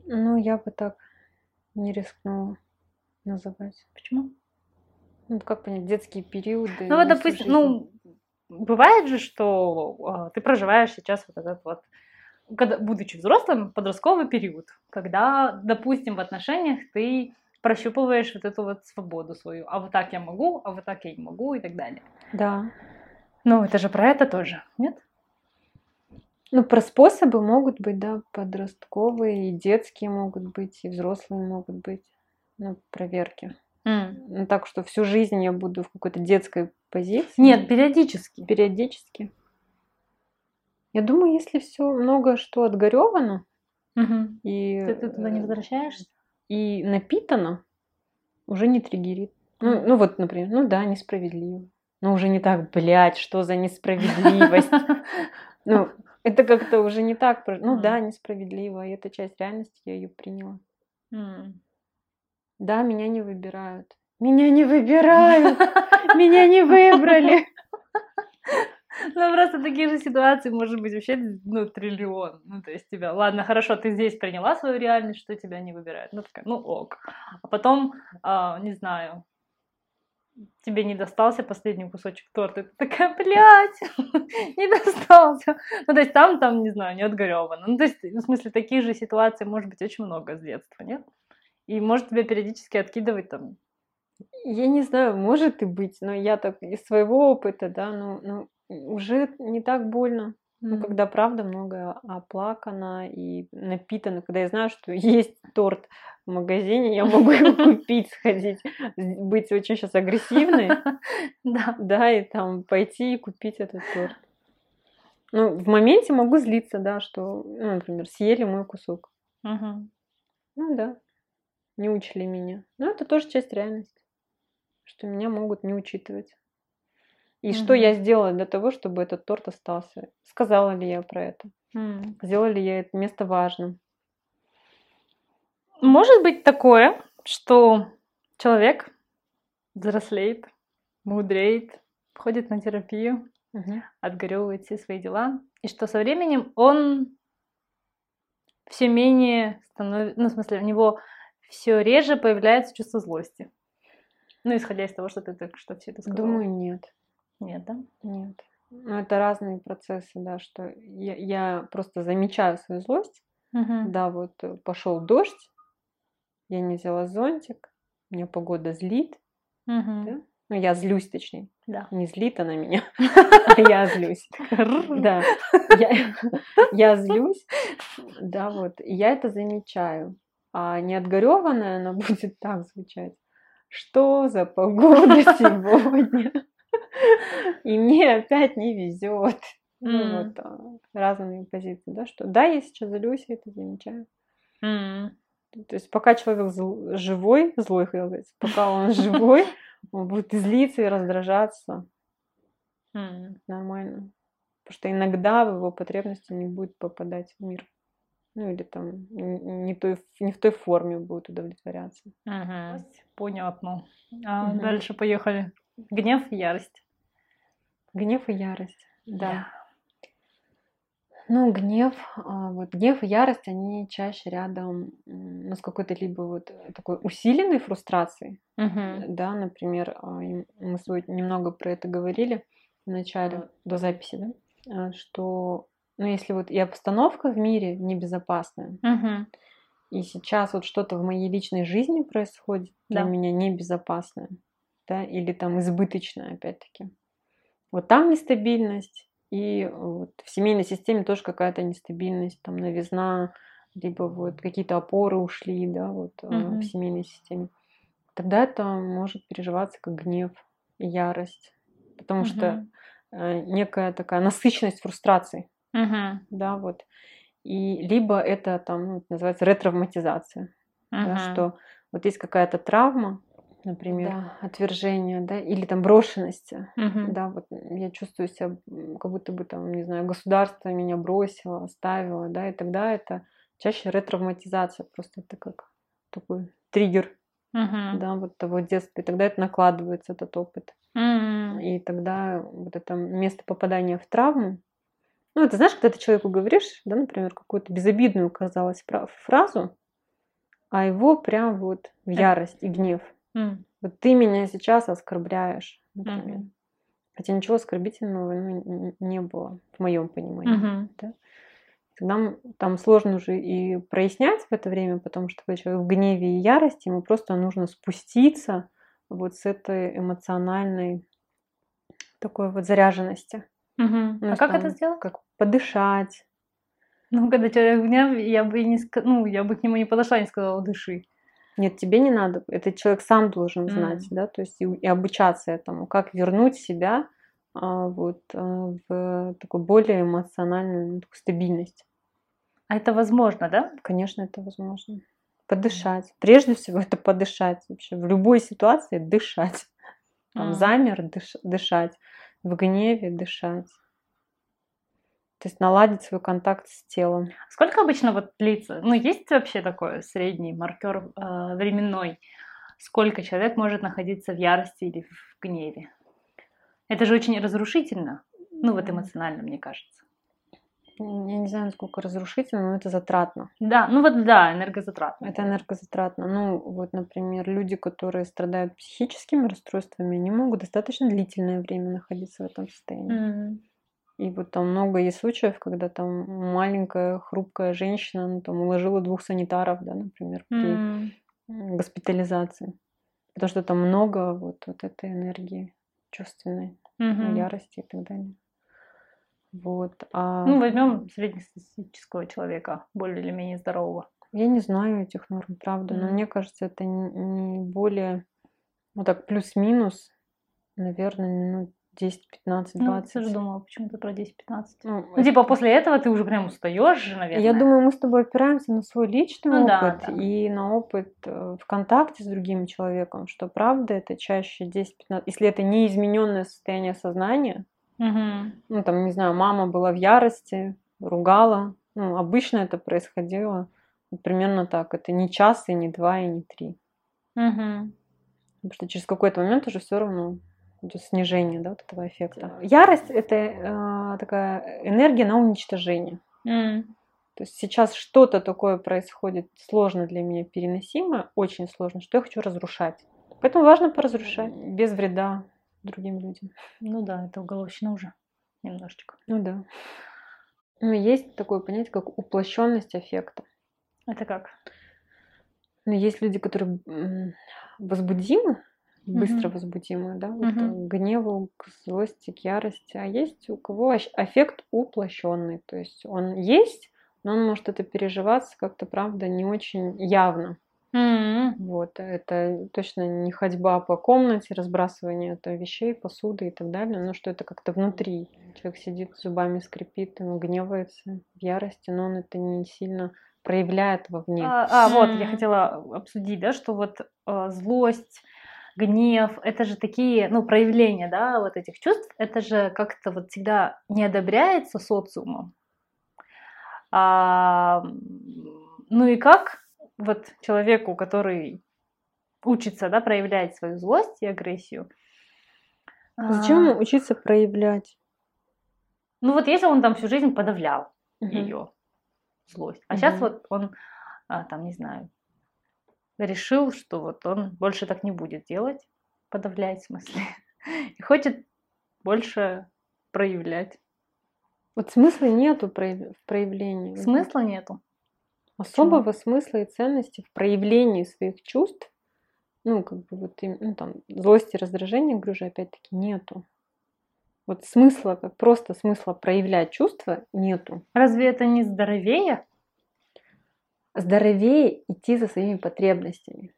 Speaker 1: Ну, я бы так не рискнула называть.
Speaker 2: Почему?
Speaker 1: Ну, как понять, детские периоды.
Speaker 2: Ну вот, допустим, ну, бывает же, что э, ты проживаешь сейчас вот этот вот, когда, будучи взрослым, подростковый период, когда, допустим, в отношениях ты прощупываешь вот эту вот свободу свою. А вот так я могу, а вот так я не могу и так далее.
Speaker 1: Да.
Speaker 2: Ну, это же про это тоже, нет?
Speaker 1: Ну, про способы могут быть, да, подростковые, и детские могут быть, и взрослые могут быть. Ну, проверки. Ну, так что всю жизнь я буду в какой-то детской позиции.
Speaker 2: Нет, периодически.
Speaker 1: Периодически. Я думаю, если все много что отгоревано
Speaker 2: Мгм.
Speaker 1: и,
Speaker 2: Ты, ты туда не
Speaker 1: э,
Speaker 2: возвращаешься?
Speaker 1: И напитано, уже не триггерит. Ну, ну вот, например, ну да, несправедливо. Но уже не так, блядь, что за несправедливость. [laughs] Ну, это как-то уже не так. Ну да, несправедливо, и это часть реальности, я ее приняла. Да, меня не выбирают. Меня не выбирают! [laughs] Меня не выбрали!
Speaker 2: Ну, просто такие же ситуации может быть вообще, ну, триллион. Ну, то есть тебя, ладно, хорошо, ты здесь приняла свою реальность, что тебя не выбирают. Ну, такая, ну, ок. А потом, а, не знаю, тебе не достался последний кусочек торта. Ты такая, блядь, [laughs] не достался. Ну, то есть там, там, не знаю, не отгоревано. Ну, то есть, в смысле, таких же ситуаций может быть очень много с детства, нет? И может тебя периодически откидывать там.
Speaker 1: Я не знаю, может и быть, но я так из своего опыта, да, ну, ну уже не так больно. Ну, когда правда много оплакано и напитано, когда я знаю, что [laughs] есть торт в магазине, я могу его [laughs] купить, сходить, быть очень сейчас агрессивной, [laughs]
Speaker 2: Да.
Speaker 1: да, и там пойти и купить этот торт. Ну, в моменте могу злиться, да, что, ну, например, съели мой кусок.
Speaker 2: Мгм.
Speaker 1: Ну да, не учли меня. Но это тоже часть реальности, что меня могут не учитывать. И что
Speaker 2: Мгм.
Speaker 1: я сделала для того, чтобы этот торт остался? Сказала ли я про это?
Speaker 2: М.
Speaker 1: Сделала ли я это место важным?
Speaker 2: Может быть такое, что человек взрослеет, мудреет, ходит на терапию, отгоревывает все свои дела, и что со временем он все менее становится, ну, в смысле, у него все реже появляется чувство злости. Ну, исходя из того, что ты только что все это сказала.
Speaker 1: Думаю, нет.
Speaker 2: Нет, да?
Speaker 1: Нет. Ну, это разные процессы, да, что я, я просто замечаю свою злость.
Speaker 2: Мгм.
Speaker 1: Да, вот пошел дождь, я не взяла зонтик, меня погода злит.
Speaker 2: Мгм.
Speaker 1: Да? Ну, я злюсь, точнее.
Speaker 2: Да.
Speaker 1: Не злит она меня, [laughs] а я злюсь. Да, я, злюсь, да, вот, я это замечаю. А неотгореванная она [laughs] будет так звучать. Что за погода [laughs] сегодня? [laughs] И мне опять не везет. Ну, вот а, разные позиции, да, что да, я сейчас злюсь, я это замечаю. То есть пока человек зл- живой, злой, хотел сказать, пока он живой, [laughs] он будет злиться и раздражаться. Нормально. Потому что иногда в его потребности не будет попадать в мир. Ну или там не, той, не в той форме будет удовлетворяться.
Speaker 2: Мгм. Понятно. А
Speaker 1: Мгм.
Speaker 2: дальше поехали. Гнев, ярость.
Speaker 1: Гнев и ярость. Да. Ну, гнев, а, вот гнев и ярость, они чаще рядом ну, с какой-то либо вот такой усиленной фрустрацией,
Speaker 2: Мгм.
Speaker 1: да, например, а, мы сегодня немного про это говорили в начале, до записи, да, а, что, ну, если вот и обстановка в мире небезопасная,
Speaker 2: Мгм.
Speaker 1: и сейчас вот что-то в моей личной жизни происходит для
Speaker 2: Да.
Speaker 1: меня небезопасное, да, или там избыточное, опять-таки. Вот там нестабильность, и вот в семейной системе тоже какая-то нестабильность, там новизна, либо вот какие-то опоры ушли, да, вот
Speaker 2: Мгм.
Speaker 1: в семейной системе. Тогда это может переживаться как гнев и ярость, потому что
Speaker 2: Мгм.
Speaker 1: э, некая такая насыщенность фрустрации,
Speaker 2: Мгм.
Speaker 1: да, вот. И либо это там ну, называется ретравматизация, да,
Speaker 2: Мгм.
Speaker 1: что вот есть какая-то травма, например, да, отвержение, да, или там брошенность,
Speaker 2: Мгм.
Speaker 1: да, вот я чувствую себя, как будто бы там, не знаю, государство меня бросило, оставило, да, и тогда это чаще ретравматизация, просто это как такой триггер,
Speaker 2: Мгм.
Speaker 1: да, вот того детства, и тогда это накладывается, этот опыт.
Speaker 2: М.
Speaker 1: И тогда вот это место попадания в травму, ну, это знаешь, когда ты человеку говоришь, да, например, какую-то безобидную, казалось, фра- фразу, а его прям вот в
Speaker 2: Так.
Speaker 1: ярость и гнев.
Speaker 2: М.
Speaker 1: Вот ты меня сейчас оскорбляешь, например.
Speaker 2: Мгм.
Speaker 1: Хотя ничего оскорбительного ну, не было, в моем понимании.
Speaker 2: Мгм.
Speaker 1: Тогда м- там сложно уже и прояснять в это время, потому что когда человек в гневе и ярости, ему просто нужно спуститься вот с этой эмоциональной такой вот заряженности.
Speaker 2: Мгм.
Speaker 1: Ну,
Speaker 2: А как
Speaker 1: там
Speaker 2: это сделать?
Speaker 1: Как подышать.
Speaker 2: Ну, когда человек в гневе, я бы и не ну, я бы к нему не подошла, не сказала, дыши.
Speaker 1: Нет, тебе не надо. Этот человек сам должен знать,
Speaker 2: М.
Speaker 1: да, то есть и, и обучаться этому, как вернуть себя а, вот а, в такую более эмоциональную ну, такую стабильность.
Speaker 2: А это возможно, да?
Speaker 1: Конечно, это возможно. Подышать. Прежде всего, это подышать. Вообще в любой ситуации дышать. Там
Speaker 2: М.
Speaker 1: замер, дыш- дышать. В гневе дышать. То есть наладить свой контакт с телом.
Speaker 2: Сколько обычно вот длится? Ну, есть вообще такой средний маркер э, временной? Сколько человек может находиться в ярости или в гневе? Это же очень разрушительно. Ну, вот эмоционально, мне кажется.
Speaker 1: Я не знаю, насколько разрушительно, но это затратно.
Speaker 2: Да, ну вот да, энергозатратно.
Speaker 1: Это энергозатратно. Ну, вот, например, люди, которые страдают психическими расстройствами, не могут достаточно длительное время находиться в этом состоянии.
Speaker 2: М.
Speaker 1: И вот там много есть случаев, когда там маленькая хрупкая женщина, ну, там уложила двух санитаров, да, например, при
Speaker 2: м,
Speaker 1: госпитализации. Потому что там много вот, вот этой энергии чувственной,
Speaker 2: Мгм.
Speaker 1: ярости и так далее. Вот. А
Speaker 2: Ну, возьмем среднестатистического человека, более или менее здорового.
Speaker 1: я не знаю этих норм, правда, но
Speaker 2: М.
Speaker 1: мне кажется, это не не более, ну так, плюс-минус, наверное, минут 10, 15,
Speaker 2: Ну, я
Speaker 1: 20.
Speaker 2: тоже думала почему-то про 10-15.
Speaker 1: Ну,
Speaker 2: Ну, типа, после этого ты уже прям устаешь же, наверное.
Speaker 1: Я думаю, мы с тобой опираемся на свой личный
Speaker 2: Ну да,
Speaker 1: опыт
Speaker 2: да.
Speaker 1: и на опыт э, в контакте с другим человеком, что правда это чаще 10-15, если это не измененное состояние сознания,
Speaker 2: Мгм.
Speaker 1: ну там, не знаю, мама была в ярости, ругала, ну, обычно это происходило примерно так, это не час, и не два, и не три,
Speaker 2: Мгм.
Speaker 1: потому что через какой-то момент уже все равно идет снижение, да, вот этого эффекта. Ярость это э, такая энергия на уничтожение.
Speaker 2: М.
Speaker 1: То есть сейчас что-то такое происходит сложно для меня переносимое, очень сложно, что я хочу разрушать. Поэтому важно поразрушать без вреда другим людям.
Speaker 2: Ну да, это уголовщина уже немножечко.
Speaker 1: Ну да. Ну, есть такое понятие, как уплощенность аффекта.
Speaker 2: Это как?
Speaker 1: Ну, есть люди, которые возбудимы, быстро
Speaker 2: Мгм.
Speaker 1: возбудимы, да, вот,
Speaker 2: Мгм.
Speaker 1: к гневу, к злости, к ярости. А есть у кого аффект уплощенный. То есть он есть, но он может это переживаться как-то, правда, не очень явно.
Speaker 2: М.
Speaker 1: Вот, это точно не ходьба по комнате, разбрасывание это вещей, посуды и так далее, но что это как-то внутри. Человек сидит, зубами скрипит, ему гневается, в ярости, но он это не сильно проявляет вовне.
Speaker 2: А, а, вот, я хотела обсудить, да, что вот э, злость, гнев, это же такие, ну, проявления, да, вот этих чувств, это же как-то вот всегда не одобряется социумом. А, ну и как вот человеку, который учится, да, проявлять свою злость и агрессию.
Speaker 1: Зачем
Speaker 2: а,
Speaker 1: ему учиться проявлять?
Speaker 2: Ну вот если он там всю жизнь подавлял
Speaker 1: Мгм.
Speaker 2: ее злость, а сейчас
Speaker 1: Мгм.
Speaker 2: вот он, а, там, не знаю, решил, что вот он больше так не будет делать, подавлять в смысле, [laughs] и хочет больше проявлять.
Speaker 1: Вот смысла нету в проявлении.
Speaker 2: Смысла нету.
Speaker 1: Особого смысла и ценности в проявлении своих чувств, ну, как бы вот им- ну, там, злости, раздражения, говорю же, опять-таки, нету. Вот смысла, как просто смысла проявлять чувства нету.
Speaker 2: Разве это не здоровее?
Speaker 1: Здоровее идти за своими потребностями.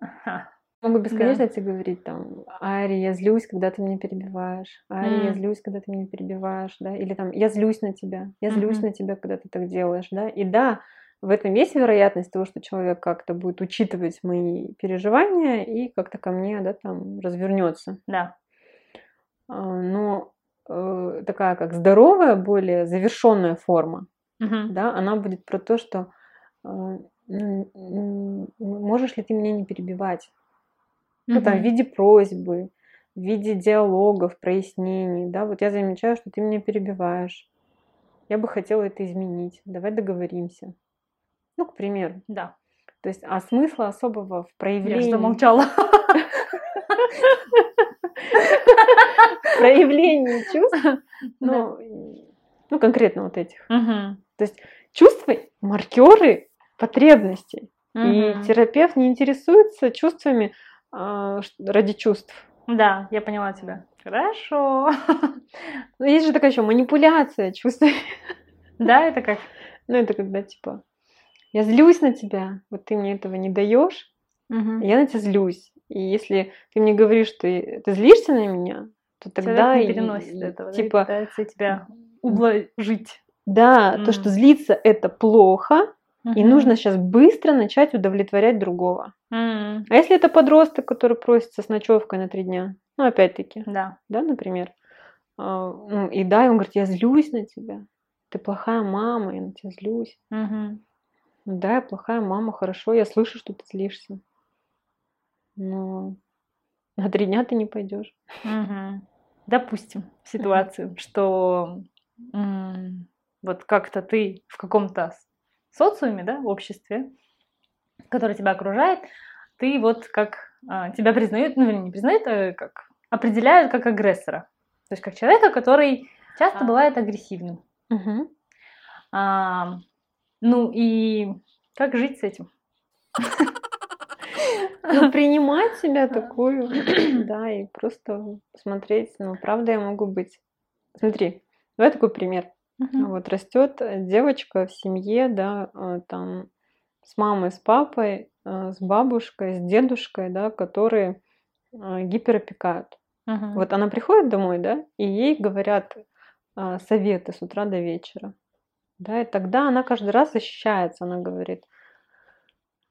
Speaker 2: Ага.
Speaker 1: Могу бесконечно тебе говорить там, Ари, я злюсь, когда ты меня перебиваешь. Ари, я
Speaker 2: М.
Speaker 1: злюсь, когда ты меня перебиваешь, да, или там, я злюсь на тебя, я злюсь
Speaker 2: Мгм.
Speaker 1: на тебя, когда ты так делаешь, да. И да, в этом есть вероятность того, что человек как-то будет учитывать мои переживания и как-то ко мне, да, там развернется.
Speaker 2: Да.
Speaker 1: А, Но э, такая как здоровая, более завершенная форма,
Speaker 2: Мгм.
Speaker 1: да, она будет про то, что можешь ли ты меня не перебивать? Ну, там, в виде просьбы, в виде диалогов, прояснений, да, вот я замечаю, что ты меня перебиваешь. Я бы хотела это изменить. Давай договоримся. Ну, к примеру.
Speaker 2: Да.
Speaker 1: То есть, а смысла особого в
Speaker 2: Я
Speaker 1: проявлении,
Speaker 2: замолчала.
Speaker 1: в проявлении чувств, ну, ну, конкретно вот этих.
Speaker 2: Мгм.
Speaker 1: Чувства – маркеры потребностей. И
Speaker 2: Мгм.
Speaker 1: терапевт не интересуется чувствами ш- ради чувств.
Speaker 2: Да, я поняла тебя. Хорошо. [laughs]
Speaker 1: Но есть же такая еще манипуляция чувствами. [laughs]
Speaker 2: Да, это как?
Speaker 1: Ну, это когда типа я злюсь на тебя, вот ты мне этого не даешь,
Speaker 2: Мгм.
Speaker 1: я на тебя злюсь. И если ты мне говоришь, что ты, злишься на меня, то тогда
Speaker 2: Человек не
Speaker 1: и-
Speaker 2: переносит
Speaker 1: и,
Speaker 2: этого, да, и
Speaker 1: типа
Speaker 2: пытается тебя ублажить.
Speaker 1: да, то,
Speaker 2: М.
Speaker 1: что злиться это плохо, и нужно сейчас быстро начать удовлетворять другого.
Speaker 2: М,
Speaker 1: А если это подросток, который просится с ночевкой на три дня, ну опять-таки,
Speaker 2: Да.
Speaker 1: да, например, а, ну, и да, и он говорит, я злюсь на тебя, ты плохая мама, я на тебя злюсь. Ну Да, я плохая мама, хорошо, я слышу, что ты злишься. Но на три дня ты не пойдешь.
Speaker 2: Мгм. допустим, ситуацию, что вот как-то ты в каком-то социуме, да, в обществе, которое тебя окружает, ты вот как а, тебя признают, ну, не признают, а как определяют как агрессора. То есть как человека, который часто а. бывает агрессивным. Угу. А, ну и как жить с этим?
Speaker 1: Ну, принимать себя такую, [clears throat] да, и просто смотреть, ну, правда я могу быть. Смотри, давай такой пример. Uh-huh. Вот растет девочка в семье, да, а, там с мамой, с папой, а, с бабушкой, с дедушкой, да, которые а, гиперопекают. Uh-huh. Вот она приходит домой, да, и ей говорят советы с утра до вечера. Да, и тогда она каждый раз защищается, она говорит.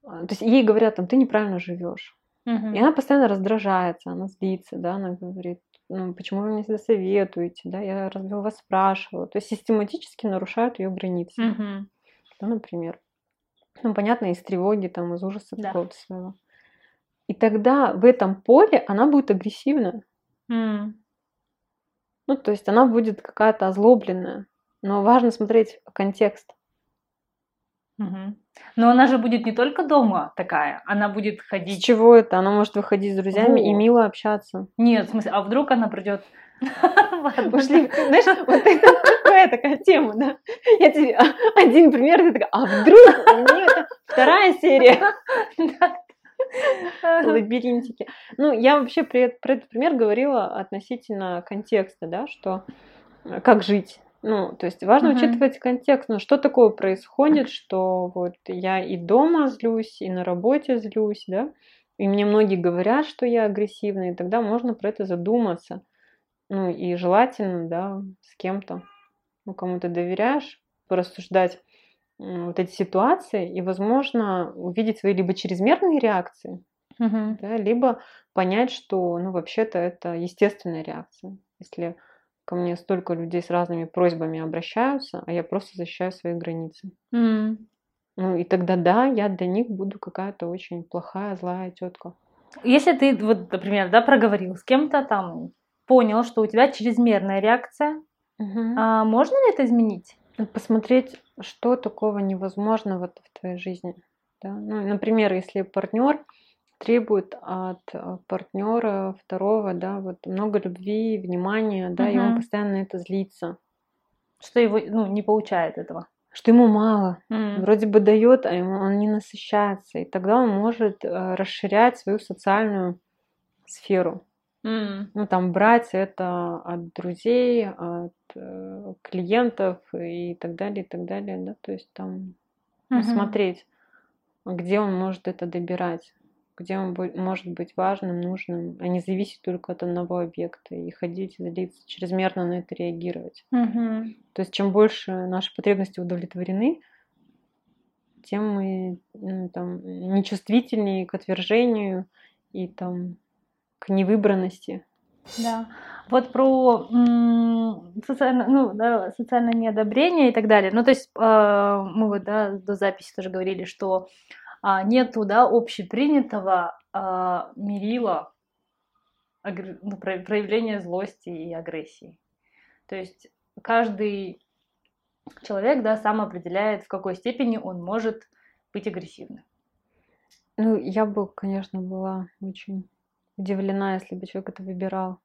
Speaker 1: То есть ей говорят, там, ты неправильно живешь. Uh-huh. И она постоянно раздражается, она злится, да, она говорит, ну, почему вы мне всегда советуете, да, я разве у вас спрашивала. То есть систематически нарушают ее границы. Угу. Да, например. Ну, понятно, из тревоги, там, из ужаса да. какого-то своего. И тогда в этом поле она будет агрессивна. Mm. Ну, то есть она будет какая-то озлобленная. Но важно смотреть контекст.
Speaker 2: Угу. Но она же будет не только дома такая, она будет ходить.
Speaker 1: С чего это? Она может выходить с друзьями Во. и мило общаться.
Speaker 2: Нет, в смысле, а вдруг она придет [laughs]
Speaker 1: Пошли, знаешь, вот такая такая тема, да? Я тебе один пример, ты такая, а вдруг вторая серия. Лабиринтики. Ну, я вообще про этот пример говорила относительно контекста, да, что э, как жить ну, то есть важно uh-huh. учитывать контекст, ну, что такое происходит, что вот я и дома злюсь, и на работе злюсь, да, и мне многие говорят, что я агрессивная, и тогда можно про это задуматься. Ну, и желательно, да, с кем-то, ну, кому ты доверяешь, порассуждать вот эти ситуации и, возможно, увидеть свои либо чрезмерные реакции, uh-huh. да, либо понять, что, ну, вообще-то это естественная реакция. Если ко мне столько людей с разными просьбами обращаются, а я просто защищаю свои границы. Mm. Ну и тогда да, я для них буду какая-то очень плохая, злая тетка.
Speaker 2: Если ты, вот, например, да, проговорил с кем-то там, понял, что у тебя чрезмерная реакция, угу. а можно ли это изменить?
Speaker 1: Посмотреть, что такого невозможного в твоей жизни. Да? Ну, например, если партнер требует от э, партнера второго, да, вот много любви, внимания, да, угу. и он постоянно это злится.
Speaker 2: Что его, ну, не получает этого.
Speaker 1: Что ему мало. Mm. Вроде бы дает, а ему он не насыщается. И тогда он может э, расширять свою социальную сферу. Mm. Ну, там брать это от друзей, от э, клиентов и так далее, и так далее, да, то есть там mm-hmm. смотреть, где он может это добирать где он может быть важным, нужным, а не зависеть только от одного объекта и ходить, злиться, чрезмерно на это реагировать. Угу. То есть чем больше наши потребности удовлетворены, тем мы ну, там, нечувствительнее к отвержению и там, к невыбранности.
Speaker 2: Да. Вот про социально, ну, да, социальное неодобрение и так далее. Ну, то есть э, мы вот да, до записи тоже говорили, что нету да, общепринятого а, мерила ну, проявления злости и агрессии. То есть каждый человек да, сам определяет, в какой степени он может быть агрессивным.
Speaker 1: Ну, я бы, конечно, была очень удивлена, если бы человек это выбирал.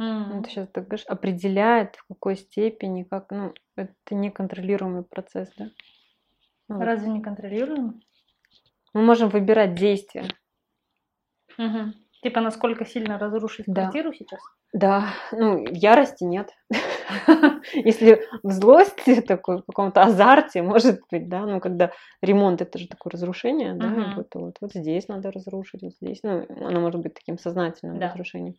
Speaker 1: Mm. Это сейчас так говоришь, определяет, в какой степени, как, ну, это неконтролируемый процесс, да?
Speaker 2: Ну, Разве не контролируем?
Speaker 1: Мы можем выбирать действия.
Speaker 2: Угу. Типа, насколько сильно разрушить да. квартиру сейчас?
Speaker 1: Да, ну, в ярости нет. [laughs] Если в злости, такой, в каком-то азарте, может быть, да, ну, когда ремонт, это же такое разрушение, да, вот, вот, вот здесь надо разрушить, вот здесь, ну, оно может быть таким сознательным разрушением.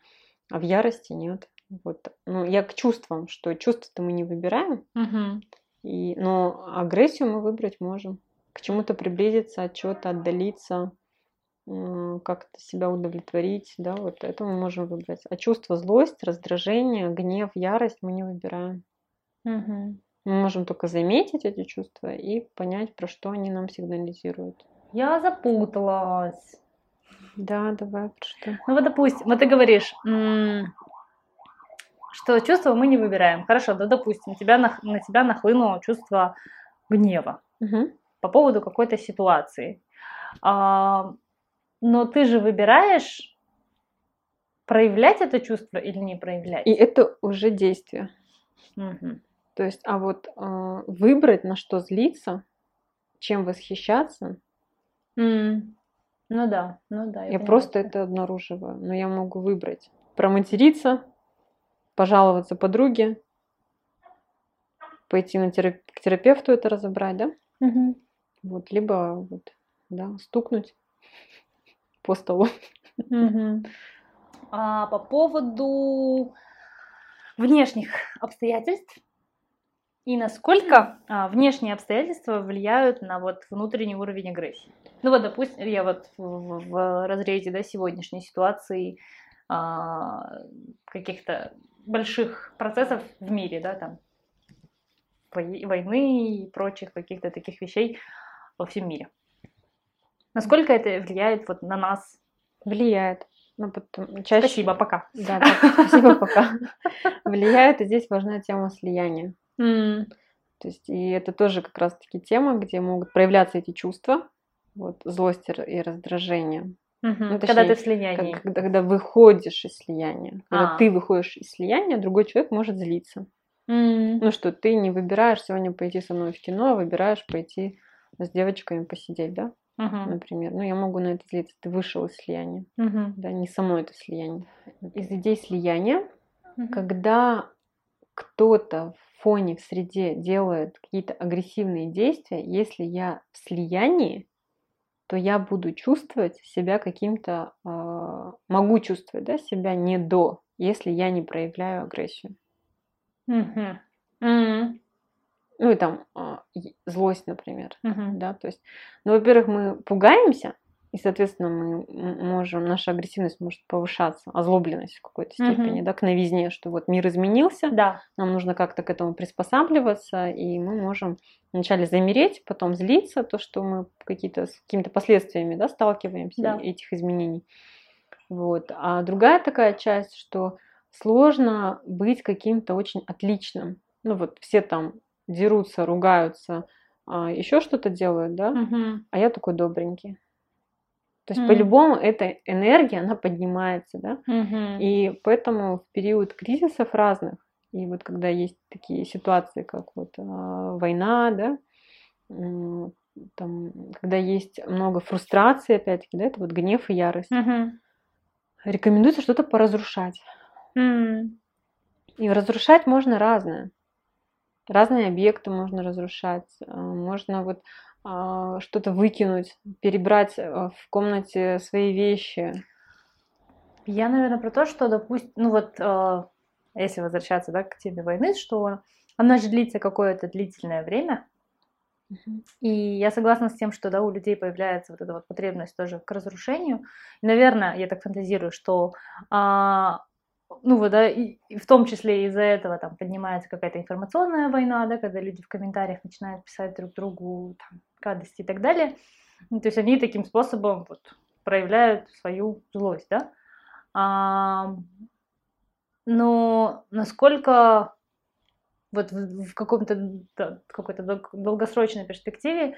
Speaker 1: А в ярости нет. Вот. Ну, я к чувствам, что чувства-то мы не выбираем, и, но агрессию мы выбрать можем. К чему-то приблизиться, от чего-то отдалиться, как-то себя удовлетворить, да, вот это мы можем выбрать. А чувство злость, раздражение, гнев, ярость мы не выбираем. Угу. Мы можем только заметить эти чувства и понять, про что они нам сигнализируют.
Speaker 2: Я запуталась.
Speaker 1: Да, давай, что.
Speaker 2: Ну вот, допустим, вот ты говоришь, что чувства мы не выбираем. Хорошо, да, допустим, тебя на, на тебя нахлынуло чувство гнева
Speaker 1: Мгм.
Speaker 2: по поводу какой-то ситуации. А, но ты же выбираешь проявлять это чувство или не проявлять.
Speaker 1: И это уже действие.
Speaker 2: Мгм.
Speaker 1: То есть, а вот э, выбрать, на что злиться, чем восхищаться,
Speaker 2: М. Ну да, ну да.
Speaker 1: я
Speaker 2: понимаю
Speaker 1: просто это обнаруживаю. Но я могу выбрать. Проматериться, пожаловаться подруге, пойти на терап- к терапевту это разобрать, да?
Speaker 2: Мгм.
Speaker 1: Вот, либо вот, да, стукнуть [laughs] по столу.
Speaker 2: Мгм. А по поводу внешних обстоятельств и насколько а, внешние обстоятельства влияют на вот внутренний уровень агрессии. Ну вот, допустим, я вот в, в- в разрезе да, сегодняшней ситуации а, каких-то больших процессов в мире, да, там вой- войны и прочих каких-то таких вещей во всем мире. Насколько это влияет вот на нас?
Speaker 1: Влияет. Ну, потом, чаще...
Speaker 2: Спасибо, пока.
Speaker 1: Да, пока. спасибо, пока. Влияет, и здесь важна тема слияния.
Speaker 2: М,
Speaker 1: То есть, и это тоже как раз-таки тема, где могут проявляться эти чувства, вот, злость и раздражение.
Speaker 2: Мгм.
Speaker 1: Ну,
Speaker 2: Когда
Speaker 1: точнее,
Speaker 2: ты в слиянии.
Speaker 1: Как- когда, когда выходишь из слияния. Когда
Speaker 2: А.
Speaker 1: ты выходишь из слияния, другой человек может злиться.
Speaker 2: М,
Speaker 1: Ну что, ты не выбираешь сегодня пойти со мной в кино, а выбираешь пойти с девочками посидеть, да,
Speaker 2: мгм,
Speaker 1: например. Ну, я могу на это злиться. Ты вышел из слияния.
Speaker 2: мгм,
Speaker 1: Да, не само это слияние. Из идей слияния
Speaker 2: мгм.
Speaker 1: когда кто-то в фоне, в среде делает какие-то агрессивные действия, если я в слиянии, то я буду чувствовать себя каким-то, а, могу чувствовать да, себя не до, если я не проявляю агрессию.
Speaker 2: Мгм. М,
Speaker 1: Ну и там и злость, например.
Speaker 2: мгм.
Speaker 1: Да, то есть, ну, во-первых, мы пугаемся, и, соответственно, мы можем, наша агрессивность может повышаться, озлобленность в какой-то степени, да, к новизне, что вот мир изменился,
Speaker 2: Да.
Speaker 1: нам нужно как-то к этому приспосабливаться, и мы можем вначале замереть, потом злиться, то, что мы какие-то, с какими-то последствиями да, сталкиваемся
Speaker 2: Да.
Speaker 1: этих изменений. Вот. А другая такая часть, что сложно быть каким-то очень отличным. Ну вот все там дерутся, ругаются, еще что-то делают, да,
Speaker 2: Мгм.
Speaker 1: а я такой добренький. То есть
Speaker 2: М.
Speaker 1: по-любому эта энергия, она поднимается, да,
Speaker 2: Мгм.
Speaker 1: и поэтому в период кризисов разных, и вот когда есть такие ситуации, как вот а, война, да, м, там, когда есть много фрустрации, опять-таки, да, это вот гнев и ярость,
Speaker 2: Мгм.
Speaker 1: рекомендуется что-то поразрушать.
Speaker 2: М,
Speaker 1: И разрушать можно разное. Разные объекты можно разрушать, а, можно вот что-то выкинуть, перебрать а, в комнате свои вещи.
Speaker 2: Я, наверное, про то, что, допустим, ну вот, э, если возвращаться, да, к теме войны, что она же длится какое-то длительное время, И я согласна с тем, что да, у людей появляется вот эта вот потребность тоже к разрушению. И, наверное, я так фантазирую, что а, ну вот, да, и, и в том числе из-за этого там поднимается какая-то информационная война, да, когда люди в комментариях начинают писать друг другу там, гадости и так далее. Ну, то есть они таким способом вот, проявляют свою злость, да. А, но насколько вот в, в каком-то да, какой-то дол- долгосрочной перспективе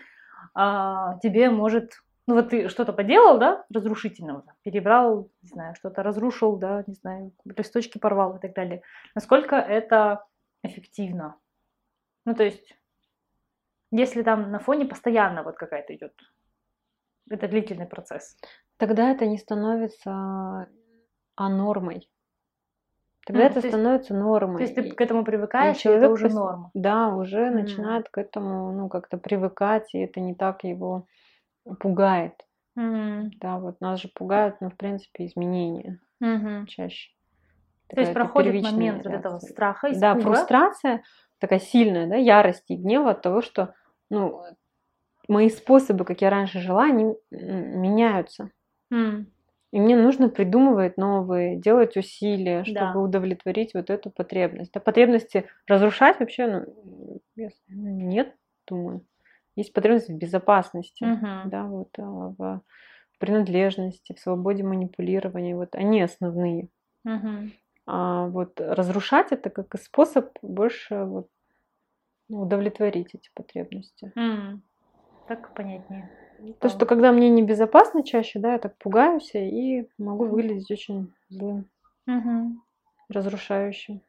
Speaker 2: а, тебе может ну вот ты что-то поделал, да, разрушительного, там, перебрал, не знаю, что-то разрушил, да, не знаю, листочки порвал и так далее. Насколько это эффективно? Ну, то есть, если там на фоне постоянно вот какая-то идет, это длительный процесс.
Speaker 1: Тогда это не становится а нормой. Тогда
Speaker 2: М,
Speaker 1: это
Speaker 2: то есть-
Speaker 1: становится нормой.
Speaker 2: То есть ты к этому привыкаешь, и это
Speaker 1: человек
Speaker 2: уже
Speaker 1: пос-
Speaker 2: норма.
Speaker 1: Да, уже
Speaker 2: М.
Speaker 1: начинает к этому, ну, как-то привыкать, и это не так его пугает.
Speaker 2: М,
Speaker 1: Да, вот нас же пугают, ну, в принципе, изменения
Speaker 2: мгм.
Speaker 1: чаще.
Speaker 2: То есть
Speaker 1: Такая это
Speaker 2: проходит момент вот этого страха,
Speaker 1: Да,
Speaker 2: испуга.
Speaker 1: фрустрация такая сильная, да, ярость и гнева от того, что, ну, мои способы, как я раньше жила, они меняются.
Speaker 2: М,
Speaker 1: И мне нужно придумывать новые, делать усилия, чтобы
Speaker 2: Да.
Speaker 1: удовлетворить вот эту потребность. А потребности разрушать вообще ну, я- нет, думаю. Есть потребность в безопасности,
Speaker 2: мгм.
Speaker 1: да, вот, а, в принадлежности, в свободе манипулирования. Вот они основные.
Speaker 2: Мгм.
Speaker 1: А вот разрушать это как способ больше вот, ну, удовлетворить эти потребности.
Speaker 2: Mm. Так понятнее.
Speaker 1: То, что когда мне небезопасно чаще, да, я так пугаюсь и могу выглядеть очень злым,
Speaker 2: Угу.
Speaker 1: разрушающим.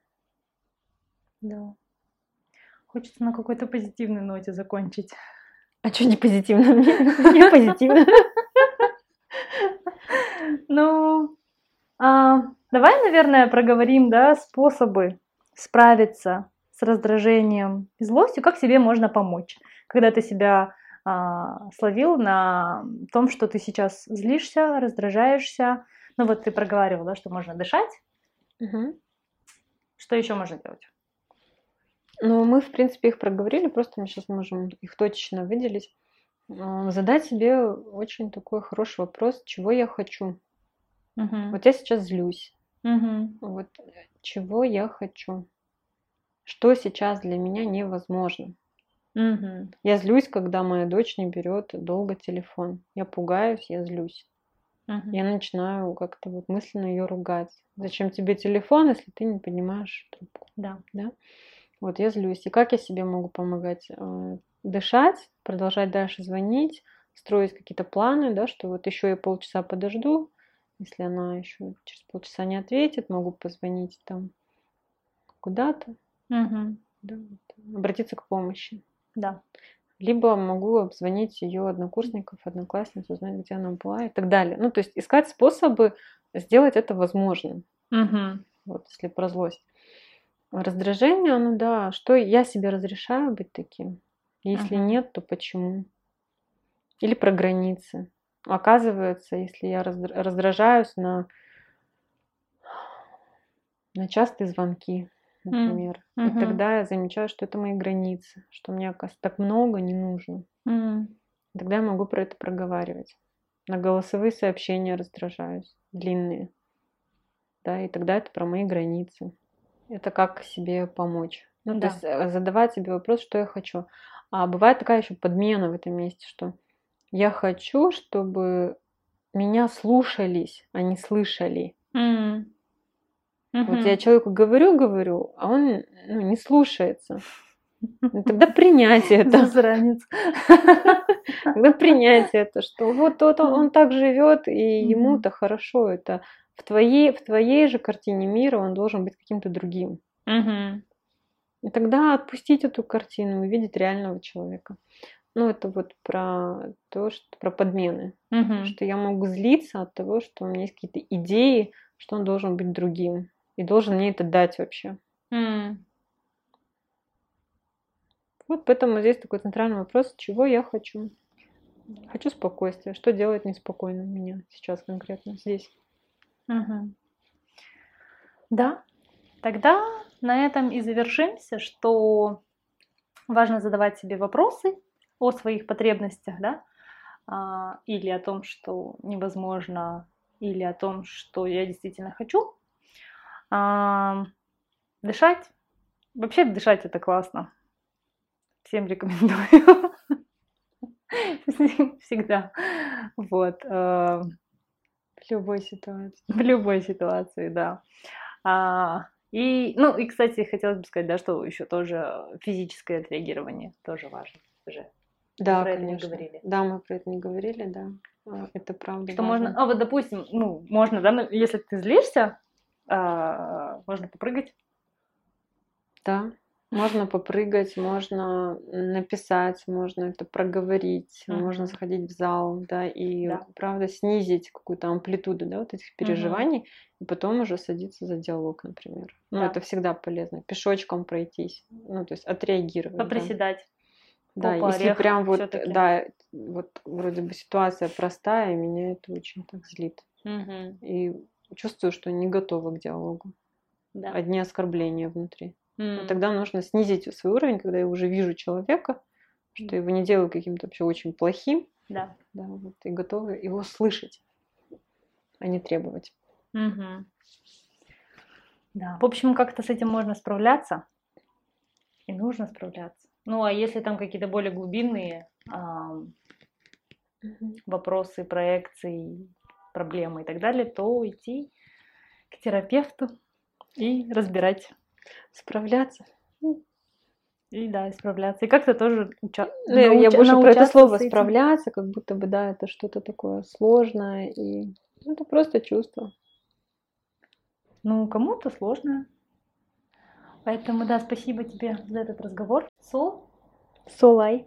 Speaker 2: Да. Хочется на какой-то позитивной ноте закончить.
Speaker 1: А что не позитивно? [laughs] Мне позитивно. [laughs]
Speaker 2: Ну, а, давай, наверное, проговорим, да, способы справиться с раздражением и злостью, как себе можно помочь, когда ты себя а, словил на том, что ты сейчас злишься, раздражаешься. Ну вот ты проговаривал, да, что можно дышать.
Speaker 1: Мгм.
Speaker 2: Что еще можно делать?
Speaker 1: Ну, мы, в принципе, их проговорили, просто мы сейчас можем их точечно выделить. А, Задать себе очень такой хороший вопрос, чего я хочу.
Speaker 2: Мгм.
Speaker 1: Вот я сейчас злюсь.
Speaker 2: Мгм.
Speaker 1: Вот чего я хочу? Что сейчас для меня невозможно?
Speaker 2: Мгм.
Speaker 1: Я злюсь, когда моя дочь не берет долго телефон. Я пугаюсь, я злюсь.
Speaker 2: Мгм.
Speaker 1: Я начинаю как-то вот мысленно ее ругать. Зачем тебе телефон, если ты не поднимаешь трубку?
Speaker 2: Да.
Speaker 1: Вот я злюсь. И как я себе могу помогать? Э, Дышать, продолжать дальше звонить, строить какие-то планы, да, что вот еще я полчаса подожду. Если она еще через полчаса не ответит, могу позвонить там куда-то,
Speaker 2: Мгм.
Speaker 1: да, вот, обратиться к помощи.
Speaker 2: Да.
Speaker 1: Либо могу обзвонить ее однокурсников, одноклассниц, узнать, где она была и так далее. Ну, то есть искать способы сделать это возможным.
Speaker 2: Мгм.
Speaker 1: Вот, если про злость. Раздражение, ну да, что я себе разрешаю быть таким? Если
Speaker 2: Мгм.
Speaker 1: нет, то почему? Или про границы. Оказывается, если я раздра- раздражаюсь на, на частые звонки, например, и
Speaker 2: Мгм.
Speaker 1: тогда я замечаю, что это мои границы, что мне, оказывается, так много не нужно.
Speaker 2: М.
Speaker 1: Тогда я могу про это проговаривать. На голосовые сообщения раздражаюсь, длинные. Да, и тогда это про мои границы. Это как себе помочь. Ну,
Speaker 2: Да.
Speaker 1: то есть э, задавать себе вопрос, что я хочу. А бывает такая еще подмена в этом месте, что я хочу, чтобы меня слушались, а не слышали.
Speaker 2: М.
Speaker 1: Вот я человеку говорю, говорю, а он ну, не слушается. Ну, тогда принятие это.
Speaker 2: Засранец.
Speaker 1: Тогда принятие это, что вот, вот он, он так живет, и ему-то хорошо. Это в твоей, в твоей же картине мира он должен быть каким-то другим.
Speaker 2: Мгм.
Speaker 1: И тогда отпустить эту картину, увидеть реального человека. Ну, это вот про то, что про подмены.
Speaker 2: Мгм.
Speaker 1: Что я могу злиться от того, что у меня есть какие-то идеи, что он должен быть другим. И должен мне это дать вообще.
Speaker 2: М.
Speaker 1: Вот поэтому здесь такой центральный вопрос, чего я хочу. Хочу спокойствия. Что делает неспокойным меня сейчас конкретно здесь?
Speaker 2: Мгм. Да, тогда на этом и завершимся, что важно задавать себе вопросы о своих потребностях, да, А, или о том, что невозможно, или о том, что я действительно хочу. А, Дышать. Вообще дышать это классно. Всем рекомендую. [laughs] Всегда. Вот.
Speaker 1: В любой ситуации.
Speaker 2: В любой ситуации, да. А, и, ну, и, кстати, хотелось бы сказать, да, что еще тоже физическое отреагирование тоже важно. Уже.
Speaker 1: Да,
Speaker 2: про это не
Speaker 1: конечно.
Speaker 2: говорили.
Speaker 1: Да, мы про это не говорили, да. А, Это правда.
Speaker 2: Что
Speaker 1: важно.
Speaker 2: можно, а вот, допустим, ну, можно, да, если ты злишься, можно попрыгать.
Speaker 1: Да. Можно попрыгать, можно написать, можно это проговорить,
Speaker 2: Мгм.
Speaker 1: можно сходить в зал, да, и
Speaker 2: Да.
Speaker 1: правда снизить какую-то амплитуду, да, вот этих переживаний, и потом уже садиться за диалог, например. Ну,
Speaker 2: Да.
Speaker 1: это всегда полезно. Пешочком пройтись, ну, то есть отреагировать. да.
Speaker 2: Поприседать.
Speaker 1: Да,
Speaker 2: попа,
Speaker 1: если
Speaker 2: орех
Speaker 1: прям вот,
Speaker 2: всё-таки.
Speaker 1: да, вот вроде бы ситуация простая, меня это очень так злит.
Speaker 2: Мгм.
Speaker 1: И чувствую, что не готова к диалогу.
Speaker 2: Да.
Speaker 1: Одни оскорбления внутри. Но тогда нужно снизить свой уровень, когда я уже вижу человека, что его не делаю каким-то вообще очень плохим,
Speaker 2: Да.
Speaker 1: да, вот, и готова его слышать, а не требовать.
Speaker 2: Мгм. Да. В общем, как-то с этим можно справляться. И нужно справляться. Ну, а если там какие-то более глубинные ам, вопросы, проекции, проблемы и так далее, то идти к терапевту, И разбирать.
Speaker 1: Справляться.
Speaker 2: И да, исправляться. И как-то тоже уча...
Speaker 1: Ну, я- я
Speaker 2: науча-
Speaker 1: больше про это слово справляться, как будто бы, да, это что-то такое сложное, и ну, это просто чувство.
Speaker 2: Ну, кому-то сложно. Поэтому, да, спасибо тебе за этот разговор. Сол.
Speaker 1: Солай.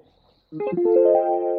Speaker 2: Thank